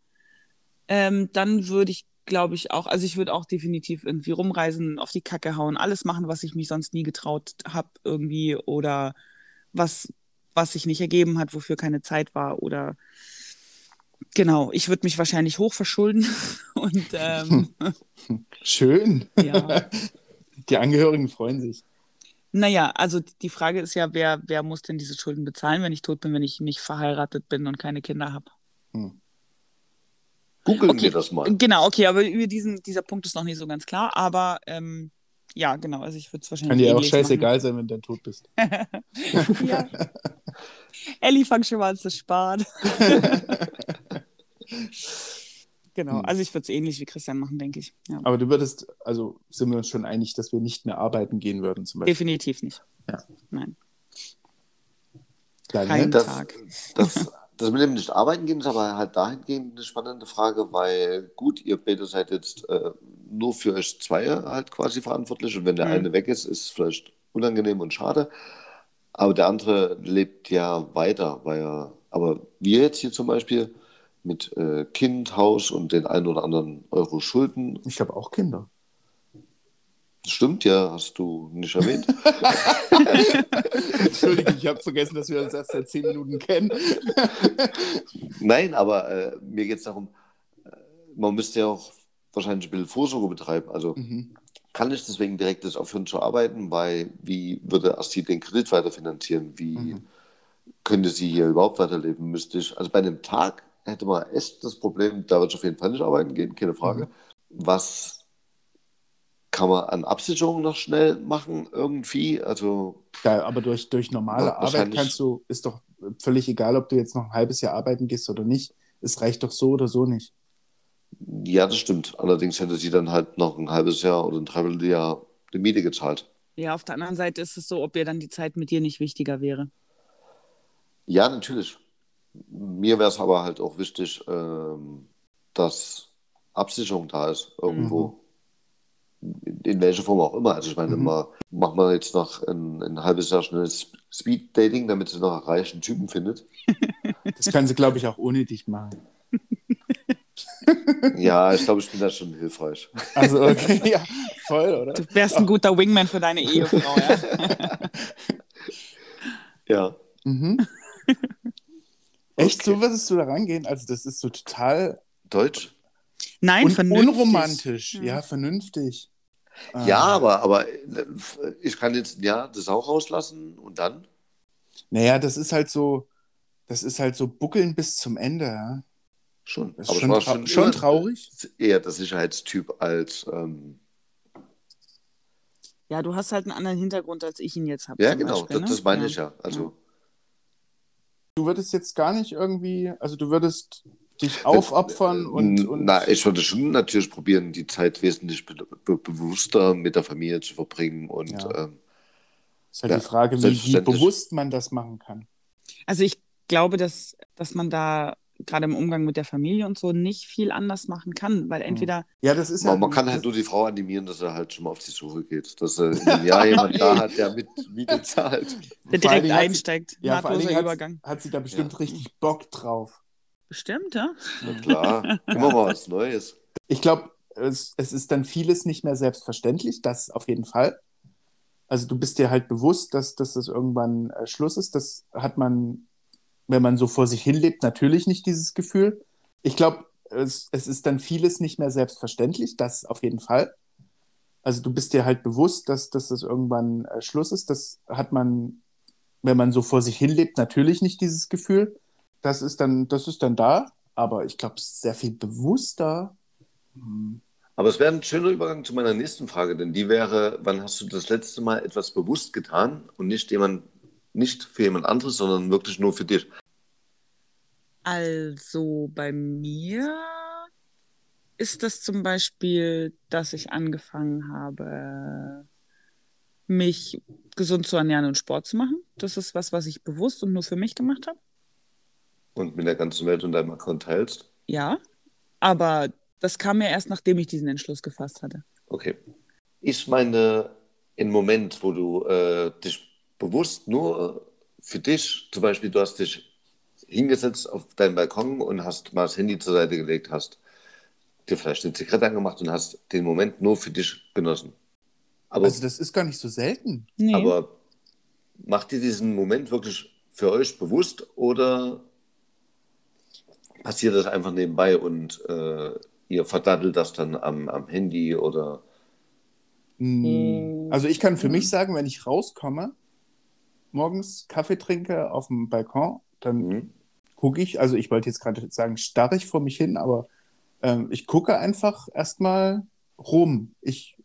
ähm, dann würde ich, glaube ich, auch, also ich würde auch definitiv irgendwie rumreisen, auf die Kacke hauen, alles machen, was ich mich sonst nie getraut habe irgendwie oder was, was sich nicht ergeben hat, wofür keine Zeit war oder genau, ich würde mich wahrscheinlich hochverschulden und ähm, Schön. ja. Die Angehörigen freuen sich. Naja, also die Frage ist ja, wer, wer muss denn diese Schulden bezahlen, wenn ich tot bin, wenn ich nicht verheiratet bin und keine Kinder habe? Googeln Okay. wir das mal. Genau, okay, aber über diesen, dieser Punkt ist noch nicht so ganz klar, aber ähm, ja, genau, also ich würde es wahrscheinlich Kann dir auch ähnlich scheißegal sein, wenn du dann tot bist. machen. ja. Elli, fang schon mal an zu sparen. Genau, Hm. also ich würde es ähnlich wie Christian machen, denke ich. Ja. Aber du würdest, also sind wir uns schon einig, dass wir nicht mehr arbeiten gehen würden, zum Beispiel. Definitiv nicht. Ja. Nein. Daniel? Kein- Das, Tag. das, das mit dem nicht arbeiten gehen ist aber halt dahingehend eine spannende Frage, weil gut, ihr beide seid jetzt äh, nur für euch zwei halt quasi verantwortlich und wenn der Mhm. eine weg ist, ist es vielleicht unangenehm und schade. Aber der andere lebt ja weiter, weil er, aber wir jetzt hier zum Beispiel mit äh, Kind, Haus und den einen oder anderen Euro Schulden, Ich habe auch Kinder. das stimmt ja, hast du nicht erwähnt. Entschuldigung, ich habe vergessen, dass wir uns erst seit zehn Minuten kennen. Nein, aber äh, mir geht es darum, äh, man müsste ja auch wahrscheinlich ein bisschen Vorsorge betreiben. Also Mhm. kann ich deswegen direkt jetzt aufhören zu arbeiten, weil wie würde Asti den Kredit weiterfinanzieren? Wie Mhm. könnte sie hier überhaupt weiterleben? Müsste ich, also bei einem Tag hätte man echt das Problem, da ich auf jeden Fall nicht arbeiten gehen, keine Frage. Mhm. Was kann man an Absicherung noch schnell machen, irgendwie. Also. Ja, aber durch, durch normale Ja, Arbeit kannst du, ist doch völlig egal, ob du jetzt noch ein halbes Jahr arbeiten gehst oder nicht. Es reicht doch so oder so nicht. Ja, das stimmt. Allerdings hätte sie dann halt noch ein halbes Jahr oder ein Dreivierteljahr die Miete gezahlt. Ja, auf der anderen Seite ist es so, ob ihr dann die Zeit mit dir nicht wichtiger wäre. Ja, natürlich. Mir wäre es aber halt auch wichtig, ähm, dass Absicherung da ist, irgendwo. In, in welcher Form auch immer. Also ich meine, Mhm. mal, macht man jetzt noch ein, ein halbes Jahr schnell Speed-Dating, damit sie noch einen reichen Typen findet. Das kann sie, glaube ich, auch ohne dich machen. Ja, ich glaube, ich bin da schon hilfreich. Also, okay, ja, voll, oder? Du wärst ein guter Wingman für deine Ehefrau, ja? Ja. Mhm. Echt, Okay. so würdest du da rangehen? Also, das ist so total Deutsch? Nein, un vernünftig. unromantisch. Ja. Ja, vernünftig. Ja, Ah. aber, aber äh, ich kann jetzt ja das auch rauslassen und dann? Naja, das ist halt so, das ist halt so buckeln bis zum Ende. Ja? Schon. Das ist aber schon, ich war schon immer traurig. Eher der Sicherheitstyp als. Ähm, Ja, du hast halt einen anderen Hintergrund, als ich ihn jetzt habe. ja, genau, Beispiel, das, ne? das meine ich ja. Also, Du würdest jetzt gar nicht irgendwie, also du würdest dich aufopfern und, und Na, ich würde schon natürlich probieren, die Zeit wesentlich be be bewusster mit der Familie zu verbringen und Ja. ähm, ist halt ja, die Frage, wie, wie bewusst man das machen kann. Also ich glaube, dass, dass man da gerade im Umgang mit der Familie und so nicht viel anders machen kann, weil entweder, Ja, das ist ja. man, man kann halt nur die Frau animieren, dass er halt schon mal auf die Suche geht, dass er in einem Jahr jemand da hat, der mit Miete zahlt. der direkt hat sie- einsteigt, ja, vor allen Dingen Übergang. hat, hat sie da bestimmt Ja. richtig Bock drauf. Bestimmt, ja? Na klar, immer mal was Neues. Ich glaube, es, es ist dann vieles nicht mehr selbstverständlich, das auf jeden Fall. Also du bist dir halt bewusst, dass, dass das irgendwann äh, Schluss ist. Das hat man, wenn man so vor sich hin lebt, natürlich nicht dieses Gefühl. Ich glaube, es, es ist dann vieles nicht mehr selbstverständlich, das auf jeden Fall. Also du bist dir halt bewusst, dass, dass das irgendwann äh, Schluss ist. Das hat man, wenn man so vor sich hin lebt, natürlich nicht dieses Gefühl. Das ist dann, das ist dann da, aber ich glaube, sehr viel bewusster. Hm. Aber es wäre ein schöner Übergang zu meiner nächsten Frage, denn die wäre, wann hast du das letzte Mal etwas bewusst getan und nicht jemand, nicht für jemand anderes, sondern wirklich nur für dich? Also bei mir ist das zum Beispiel, dass ich angefangen habe, mich gesund zu ernähren und Sport zu machen. Das ist was, was ich bewusst und nur für mich gemacht habe. Und mit der ganzen Welt und deinem Account teilst? Ja, aber das kam mir erst, nachdem ich diesen Entschluss gefasst hatte. Okay. Ich meine, im Moment, wo du äh, dich bewusst nur für dich, zum Beispiel, du hast dich hingesetzt auf deinen Balkon und hast mal das Handy zur Seite gelegt, hast dir vielleicht eine Zigarette angemacht und hast den Moment nur für dich genossen. Aber, Also das ist gar nicht so selten. Nee. aber macht ihr diesen Moment wirklich für euch bewusst oder passiert das einfach nebenbei und äh, ihr verdattelt das dann am, am Handy oder Mm, Also ich kann für mich sagen, wenn ich rauskomme, morgens Kaffee trinke auf dem Balkon, dann Mhm. gucke ich, also ich wollte jetzt gerade sagen, starre ich vor mich hin, aber ähm, ich gucke einfach erstmal rum. Ich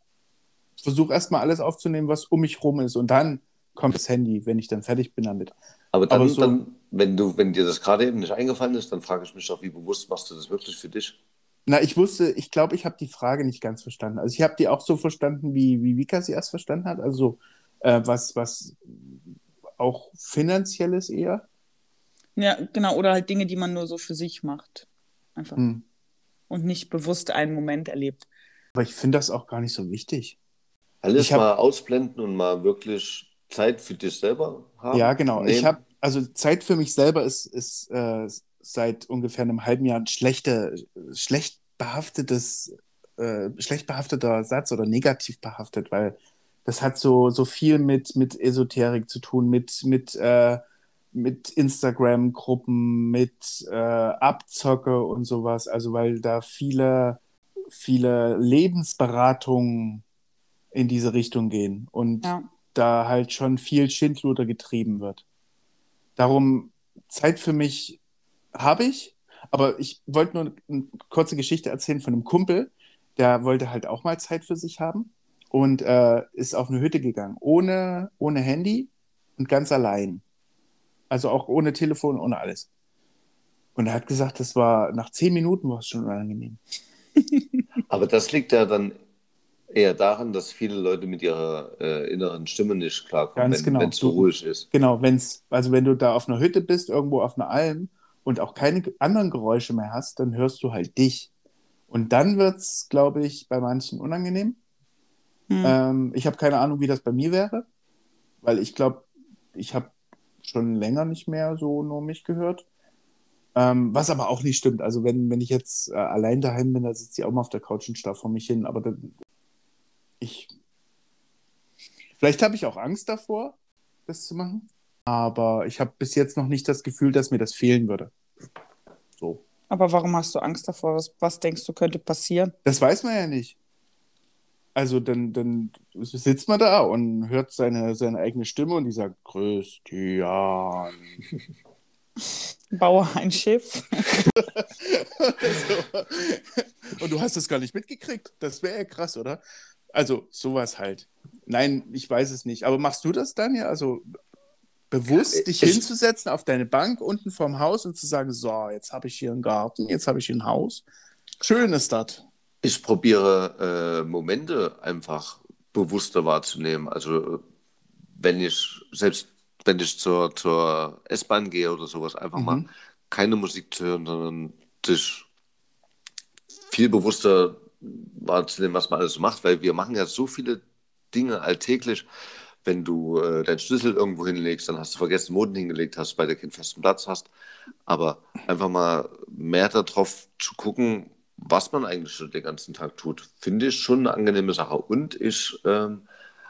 versuche erstmal alles aufzunehmen, was um mich rum ist und dann kommt das Handy, wenn ich dann fertig bin damit. Aber dann, Aber so- dann wenn, du, wenn dir das gerade eben nicht eingefallen ist, dann frage ich mich doch, wie bewusst machst du das wirklich für dich? Na, ich wusste, ich glaube, ich habe die Frage nicht ganz verstanden. Also ich habe die auch so verstanden, wie, wie Vika sie erst verstanden hat. Also äh, was, was auch finanzielles eher. Ja, genau. Oder halt Dinge, die man nur so für sich macht. Einfach. Hm. Und nicht bewusst einen Moment erlebt. Aber ich finde das auch gar nicht so wichtig. Alles Ich hab- mal ausblenden und mal wirklich Zeit für dich selber haben? Ja, genau. Ich nehmen? habe, also Zeit für mich selber ist, ist äh, seit ungefähr einem halben Jahr ein schlechter, schlecht behaftetes, äh, schlecht behafteter Satz oder negativ behaftet, weil das hat so, so viel mit, mit Esoterik zu tun, mit, mit, äh, mit Instagram-Gruppen, mit äh, Abzocke und sowas. Also weil da viele, viele Lebensberatungen in diese Richtung gehen. Und Ja. da halt schon viel Schindluder getrieben wird. Darum Zeit für mich habe ich, aber ich wollte nur eine kurze Geschichte erzählen von einem Kumpel, der wollte halt auch mal Zeit für sich haben und äh, ist auf eine Hütte gegangen, ohne, ohne Handy und ganz allein. Also auch ohne Telefon, ohne alles. Und er hat gesagt, das war nach zehn Minuten war es schon unangenehm. Aber das liegt ja dann eher daran, dass viele Leute mit ihrer äh, inneren Stimme nicht klarkommen, Ganz wenn genau. es so Du- ruhig ist. Genau, wenn's, also wenn du da auf einer Hütte bist, irgendwo auf einer Alm und auch keine anderen Geräusche mehr hast, dann hörst du halt dich. Und dann wird es, glaube ich, bei manchen unangenehm. Hm. Ähm, ich habe keine Ahnung, wie das bei mir wäre, weil ich glaube, ich habe schon länger nicht mehr so nur mich gehört. Ähm, was aber auch nicht stimmt. Also wenn, wenn ich jetzt äh, allein daheim bin, dann sitze ich auch mal auf der Couch und starr vor mich hin. Aber dann, ich. Vielleicht habe ich auch Angst davor, das zu machen. Aber ich habe bis jetzt noch nicht das Gefühl, dass mir das fehlen würde. So. Aber warum hast du Angst davor? Was, was denkst du, könnte passieren? Das weiß man ja nicht. Also dann, dann sitzt man da und hört seine, seine eigene Stimme und die sagt, Christian. Baue ein Schiff. so. Und du hast das gar nicht mitgekriegt. Das wäre ja krass, oder? Also sowas halt. Nein, ich weiß es nicht. Aber machst du das dann ja? Also bewusst dich Ich- hinzusetzen auf deine Bank unten vorm Haus und zu sagen, so, jetzt habe ich hier einen Garten, jetzt habe ich hier ein Haus. Schön ist das. Ich probiere äh, Momente einfach bewusster wahrzunehmen. Also wenn ich, selbst wenn ich zur, zur S-Bahn gehe oder sowas, einfach Mhm. mal keine Musik zu hören, sondern sich viel bewusster wahrzunehmen, was man alles macht, weil wir machen ja so viele Dinge alltäglich. Wenn du äh, deinen Schlüssel irgendwo hinlegst, dann hast du vergessen, den Boden hingelegt hast, weil du keinen festen Platz hast. Aber einfach mal mehr darauf zu gucken, was man eigentlich so den ganzen Tag tut, finde ich schon eine angenehme Sache. Und ich ähm,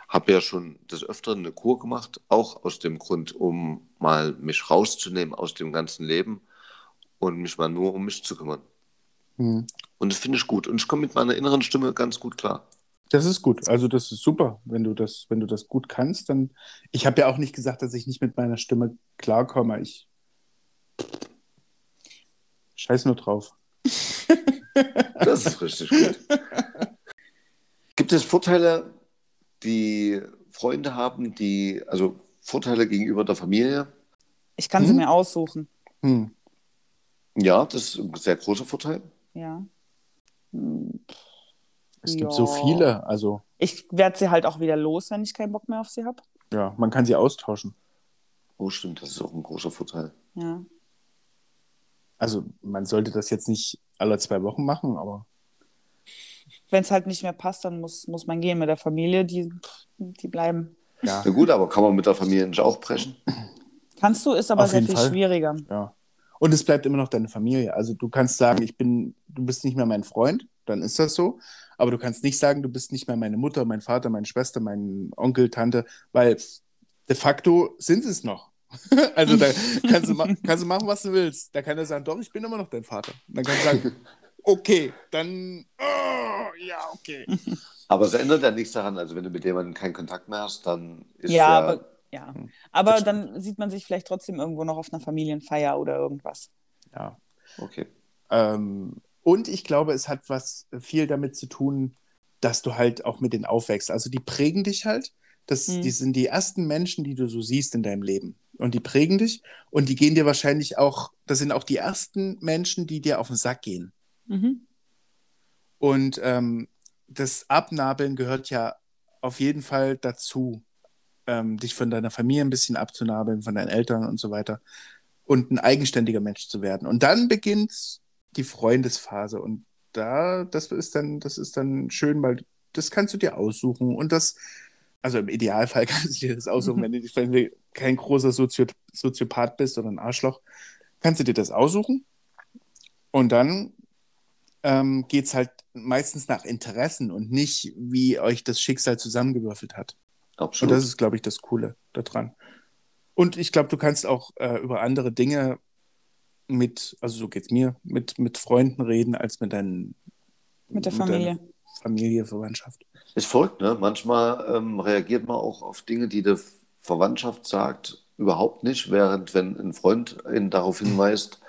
habe ja schon des Öfteren eine Kur gemacht, auch aus dem Grund, um mal mich rauszunehmen aus dem ganzen Leben und mich mal nur um mich zu kümmern. Hm. Und das finde ich gut. Und ich komme mit meiner inneren Stimme ganz gut klar. Das ist gut. Also das ist super, wenn du das, wenn du das gut kannst. Dann. Ich habe ja auch nicht gesagt, dass ich nicht mit meiner Stimme klarkomme. Ich scheiß nur drauf. Das ist richtig gut. Gibt es Vorteile, die Freunde haben, die, also Vorteile gegenüber der Familie? Ich kann sie Hm? mir aussuchen. Hm. Ja, das ist ein sehr großer Vorteil. Ja. Es gibt Ja. so viele. Also Ich werde sie halt auch wieder los, wenn ich keinen Bock mehr auf sie habe. ja, man kann sie austauschen. Oh, stimmt, das ist auch ein großer Vorteil. Ja. Also man sollte das jetzt nicht alle zwei Wochen machen, aber Wenn es halt nicht mehr passt, dann muss, muss man gehen mit der Familie. Die, die bleiben. ja, Na gut, aber kann man mit der Familie nicht auch brechen? Kannst du, ist aber Auf sehr viel Fall. schwieriger. ja. Und es bleibt immer noch deine Familie. Also du kannst sagen, ich bin, du bist nicht mehr mein Freund, dann ist das so. Aber du kannst nicht sagen, du bist nicht mehr meine Mutter, mein Vater, meine Schwester, mein Onkel, Tante, weil de facto sind sie es noch. also da kannst du, kannst du machen, was du willst. Da kann er sagen, doch, ich bin immer noch dein Vater. Und dann kannst du sagen, okay, dann, oh, ja, okay. Aber es ändert ja nichts daran. Also wenn du mit jemandem keinen Kontakt mehr hast, dann ist Ja, ja, aber, ja. Hm. aber dann sieht man sich vielleicht trotzdem irgendwo noch auf einer Familienfeier oder irgendwas. Ja. okay. Ähm, und ich glaube, es hat was viel damit zu tun, dass du halt auch mit denen aufwächst. Also die prägen dich halt. Das, Mhm. Die sind die ersten Menschen, die du so siehst in deinem Leben. Und die prägen dich und die gehen dir wahrscheinlich auch, das sind auch die ersten Menschen, die dir auf den Sack gehen. Mhm. Und ähm, das Abnabeln gehört ja auf jeden Fall dazu, ähm, dich von deiner Familie ein bisschen abzunabeln, von deinen Eltern und so weiter. Und ein eigenständiger Mensch zu werden. Und dann beginnt die Freundesphase. Und da, das ist dann, das ist dann schön, weil das kannst du dir aussuchen. Und das, also im Idealfall kannst du dir das aussuchen, wenn, du, wenn du kein großer Sozio Soziopath bist oder ein Arschloch, kannst du dir das aussuchen. Und dann ähm, geht es halt meistens nach Interessen und nicht, wie euch das Schicksal zusammengewürfelt hat. Und Absolut. das ist, glaube ich, das Coole daran. Und ich glaube, du kannst auch äh, über andere Dinge mit, also so geht's mir, mit, mit Freunden reden, als mit deinen Mit der deiner Familie. Familie, Verwandtschaft. Es folgt, ne? Manchmal ähm, reagiert man auch auf Dinge, die die Verwandtschaft sagt, überhaupt nicht, während wenn ein Freund ihn darauf hinweist,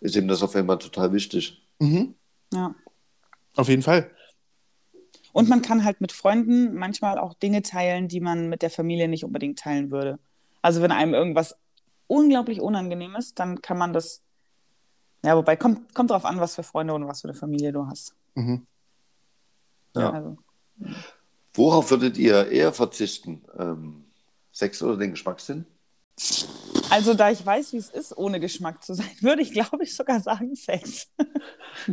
ist ihm das auf einmal total wichtig. Mhm. Ja. Auf jeden Fall. Und man kann halt mit Freunden manchmal auch Dinge teilen, die man mit der Familie nicht unbedingt teilen würde. Also wenn einem irgendwas unglaublich unangenehm ist, dann kann man das. Ja, wobei kommt, kommt drauf an, was für Freunde und was für eine Familie du hast. Mhm. Ja. Also, Worauf würdet ihr eher verzichten? Ähm, Sex oder den Geschmackssinn? also da ich weiß, wie es ist, ohne Geschmack zu sein, würde ich, glaube ich, sogar sagen Sex.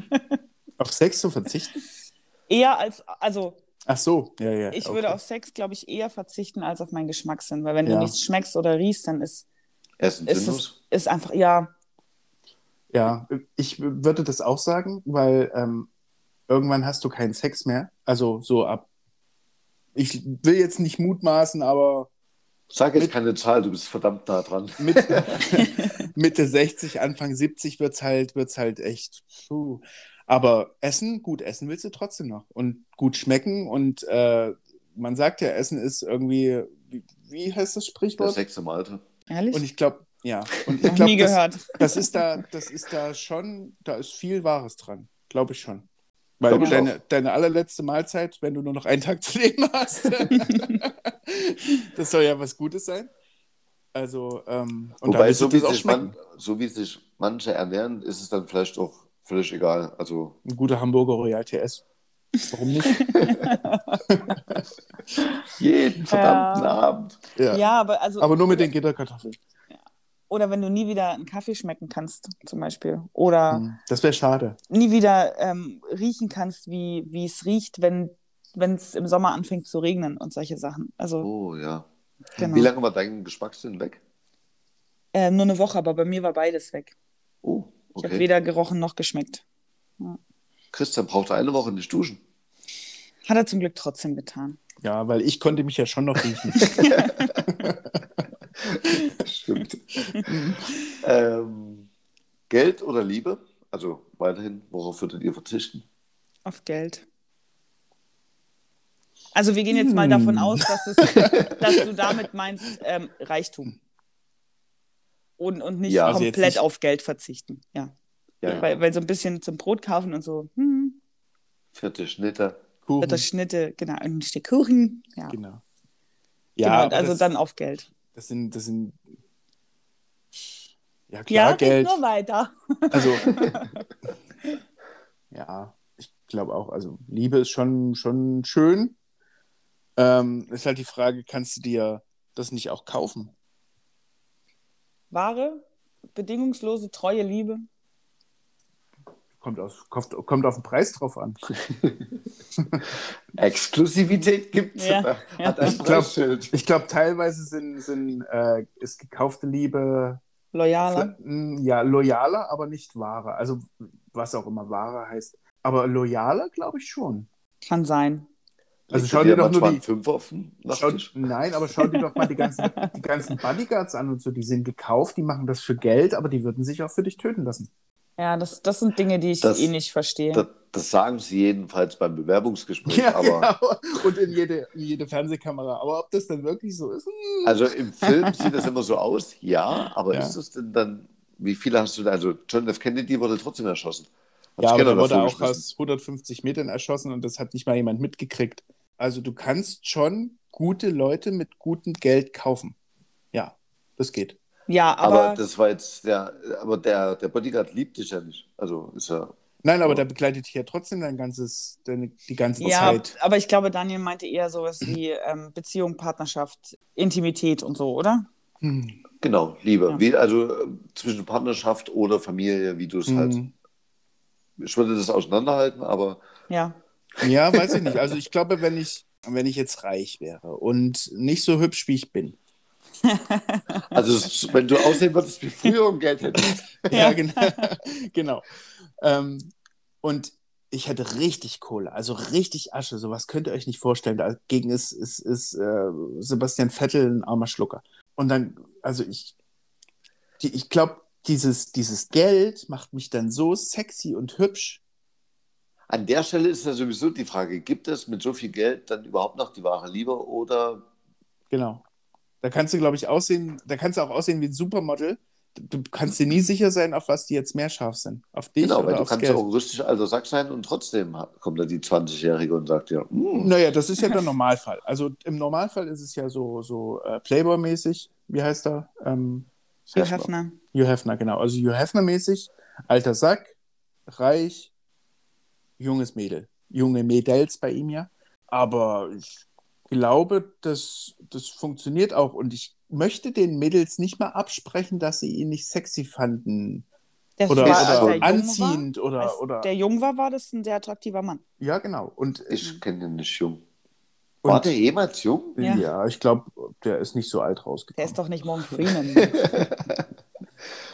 Auf Sex zu verzichten? Eher als, also Ach so, ja, ja. ich okay. würde auf Sex, glaube ich, eher verzichten als auf meinen Geschmackssinn. Weil wenn Ja. du nichts schmeckst oder riechst, dann ist, Essen ist sinnlos? es ist einfach, ja, Ja, ich würde das auch sagen, weil ähm, irgendwann hast du keinen Sex mehr. Also so ab. Ich will jetzt nicht mutmaßen, aber Sag jetzt Mit- keine Zahl, du bist verdammt nah dran. mit, Mitte 60, Anfang 70 wird's halt, wird's halt echt. Puh. Aber essen, gut, essen willst du trotzdem noch. Und gut schmecken. Und äh, man sagt ja, Essen ist irgendwie, wie, wie heißt das Der Sprichwort? Sex im Alter. ehrlich? Und ich glaube, ja. Und ich glaube, nie das, gehört. das ist da, das ist da schon, da ist viel Wahres dran. Glaube ich schon. Weil deine, deine allerletzte Mahlzeit, wenn du nur noch einen Tag zu leben hast, das soll ja was Gutes sein. Also, ähm, und Wobei, so wie, sich man, so wie sich manche ernähren, ist es dann vielleicht auch völlig egal. Also, Ein guter Hamburger Royal TS. Warum nicht? jeden verdammten Ja. Abend. Ja. Ja, aber also. Aber nur mit den Gitterkartoffeln. Oder wenn du nie wieder einen Kaffee schmecken kannst, zum Beispiel. Oder Hm, Das wäre schade. nie wieder ähm, riechen kannst, wie, wie es riecht, wenn es im Sommer anfängt zu regnen und solche Sachen. Also, Oh ja. genau. Wie lange war dein Geschmackssinn weg? Äh, nur eine Woche, aber bei mir war beides weg. Oh, Ich habe okay. weder gerochen noch geschmeckt. Christian brauchte eine Woche nicht duschen. Hat er zum Glück trotzdem getan. Ja, weil ich konnte mich ja schon noch riechen. Stimmt. ähm, Geld oder Liebe? Also weiterhin, worauf würdet ihr verzichten? Auf Geld. Also wir gehen jetzt mal Hm. davon aus, dass, es, dass du damit meinst ähm, Reichtum. Und, und nicht Ja, also komplett nicht- auf Geld verzichten. Ja. Ja, Weil, weil so ein bisschen zum Brot kaufen und so, hm, vierte Schnitte. Kuchen. das Schnitte, genau, ein Stück Kuchen. Ja, Genau. genau, aber also das, dann auf Geld. das sind, das sind. Ja, klar, red Geld. nur weiter. Also, ja, ich glaube auch, also Liebe ist schon, schon schön. Ähm, ist halt die Frage, kannst du dir das nicht auch kaufen? Wahre, bedingungslose, treue Liebe. Kommt, aus, kommt, kommt auf den Preis drauf an. Exklusivität. Ja, Hat ja. ein Ich glaub- glaube, teilweise sind, sind, äh, ist gekaufte Liebe Loyaler. Ja, loyaler, aber nicht wahrer. Also, was auch immer wahrer heißt. Aber loyaler, glaube ich schon. Kann sein. Also, schau dir doch nur die. auf den Schau, nein, aber schau dir doch mal die ganzen, die ganzen Bodyguards an und so. Die sind gekauft, die machen das für Geld, aber die würden sich auch für dich töten lassen. Ja, das, das sind Dinge, die ich Das- eh nicht verstehe. Das, das sagen sie jedenfalls beim Bewerbungsgespräch. Ja, aber genau. Und in jede, in jede Fernsehkamera. Aber ob das dann wirklich so ist? hm. also im Film sieht das immer so aus, ja, aber Ja. ist es denn dann, wie viele hast du da? Also John F. Kennedy wurde trotzdem erschossen. Hat Ja, aber der wurde auch aus 150 Metern erschossen und das hat nicht mal jemand mitgekriegt. Also du kannst schon gute Leute mit gutem Geld kaufen. Ja, das geht. ja, Aber, aber, das war jetzt, der, aber der, der Bodyguard liebt dich ja nicht. Also ist ja. Nein, aber Ja. der begleitet dich ja trotzdem dein ganzes, deine, die ganze ja, Zeit. aber ich glaube, Daniel meinte eher sowas wie ähm, Beziehung, Partnerschaft, Intimität und so, oder? Hm. Genau, Liebe. Ja. Wie, also äh, zwischen Partnerschaft oder Familie, wie du es halt. Hm. Ich würde das auseinanderhalten, aber Ja. Ja, weiß ich nicht. Also ich glaube, wenn ich, wenn ich jetzt reich wäre und nicht so hübsch, wie ich bin. Also wenn du aussehen würdest wie früher und Geld hättest. Ja, genau. genau. Ähm, und ich hätte richtig Kohle, also richtig Asche. Sowas könnt ihr euch nicht vorstellen. Dagegen ist, ist, ist äh, Sebastian Vettel ein armer Schlucker. Und dann, also ich, die, ich glaube, dieses, dieses Geld macht mich dann so sexy und hübsch. An der Stelle ist ja sowieso die Frage, gibt es mit so viel Geld dann überhaupt noch die wahre Liebe oder Genau. Da kannst du, glaube ich, aussehen, da kannst du auch aussehen wie ein Supermodel. du kannst dir nie sicher sein, auf was die jetzt mehr scharf sind. Auf dich Genau, oder weil du aufs kannst Geld. ja auch richtig alter Sack sein und trotzdem kommt dann die 20-Jährige und sagt ja, "Hm, Naja, das ist ja der Normalfall. Also im Normalfall ist es ja so, so äh, Playboy-mäßig. Wie heißt er? Ähm, Hugh Hefner. Hefner. Hugh Hefner, genau. Also Hugh Hefner-mäßig, alter Sack, reich, junges Mädel. Junge Mädels bei ihm ja. Aber ich glaube, das, das funktioniert auch. Und ich möchte den Mädels nicht mal absprechen, dass sie ihn nicht sexy fanden. Der Oder, war, oder anziehend War, oder, oder. der jung war, war das ein sehr attraktiver Mann. ja, genau. Und, ich kenne den nicht jung. und War der jemals jung? ja. Ja. ich glaube, der ist nicht so alt Der rausgekommen. ist doch nicht Morgan Freeman.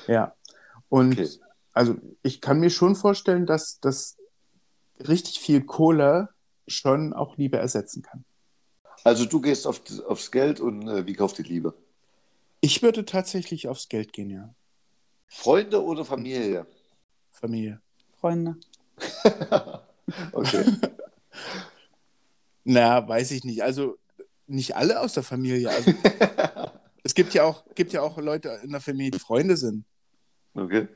Ja. Und Okay. also ich kann mir schon vorstellen, dass das richtig viel Kohle schon auch Liebe ersetzen kann. Also du gehst auf, aufs Geld und äh, wie kauft die Liebe? Ich würde tatsächlich aufs Geld gehen, ja. Freunde oder Familie? Familie. Freunde. Okay. Na, weiß ich nicht. Also nicht alle aus der Familie. Also, es gibt ja, auch, gibt ja auch Leute in der Familie, die Freunde sind. okay.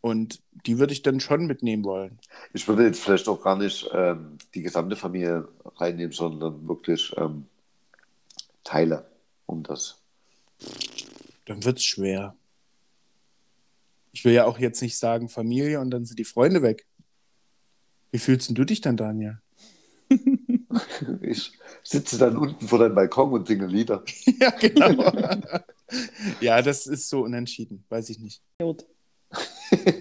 Und die würde ich dann schon mitnehmen wollen. Ich würde jetzt vielleicht auch gar nicht ähm, die gesamte Familie reinnehmen, sondern wirklich ähm, Teile um das. Dann wird es schwer. Ich will ja auch jetzt nicht sagen Familie und dann sind die Freunde weg. Wie fühlst denn du dich dann, Daniel? Ich sitze dann unten vor deinem Balkon und singe Lieder. ja, genau. ja, das ist so unentschieden. Weiß ich nicht. Gut.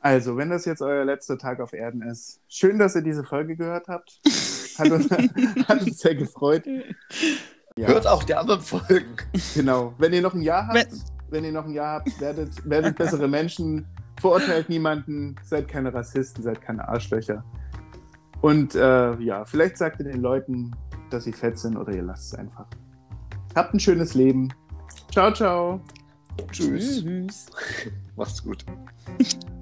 Also, wenn das jetzt euer letzter Tag auf Erden ist, schön, dass ihr diese Folge gehört habt. Hat uns, hat uns sehr gefreut. Ja. Hört auch die anderen Folgen. Genau. Wenn ihr noch ein Jahr habt, Wenn- wenn ihr noch ein Jahr habt, werdet, werdet bessere Menschen, verurteilt niemanden, seid keine Rassisten, seid keine Arschlöcher. Und äh, ja, vielleicht sagt ihr den Leuten, dass sie fett sind oder ihr lasst es einfach. Habt ein schönes Leben. Ciao, ciao. Tschüss. Tschüss. Macht's gut.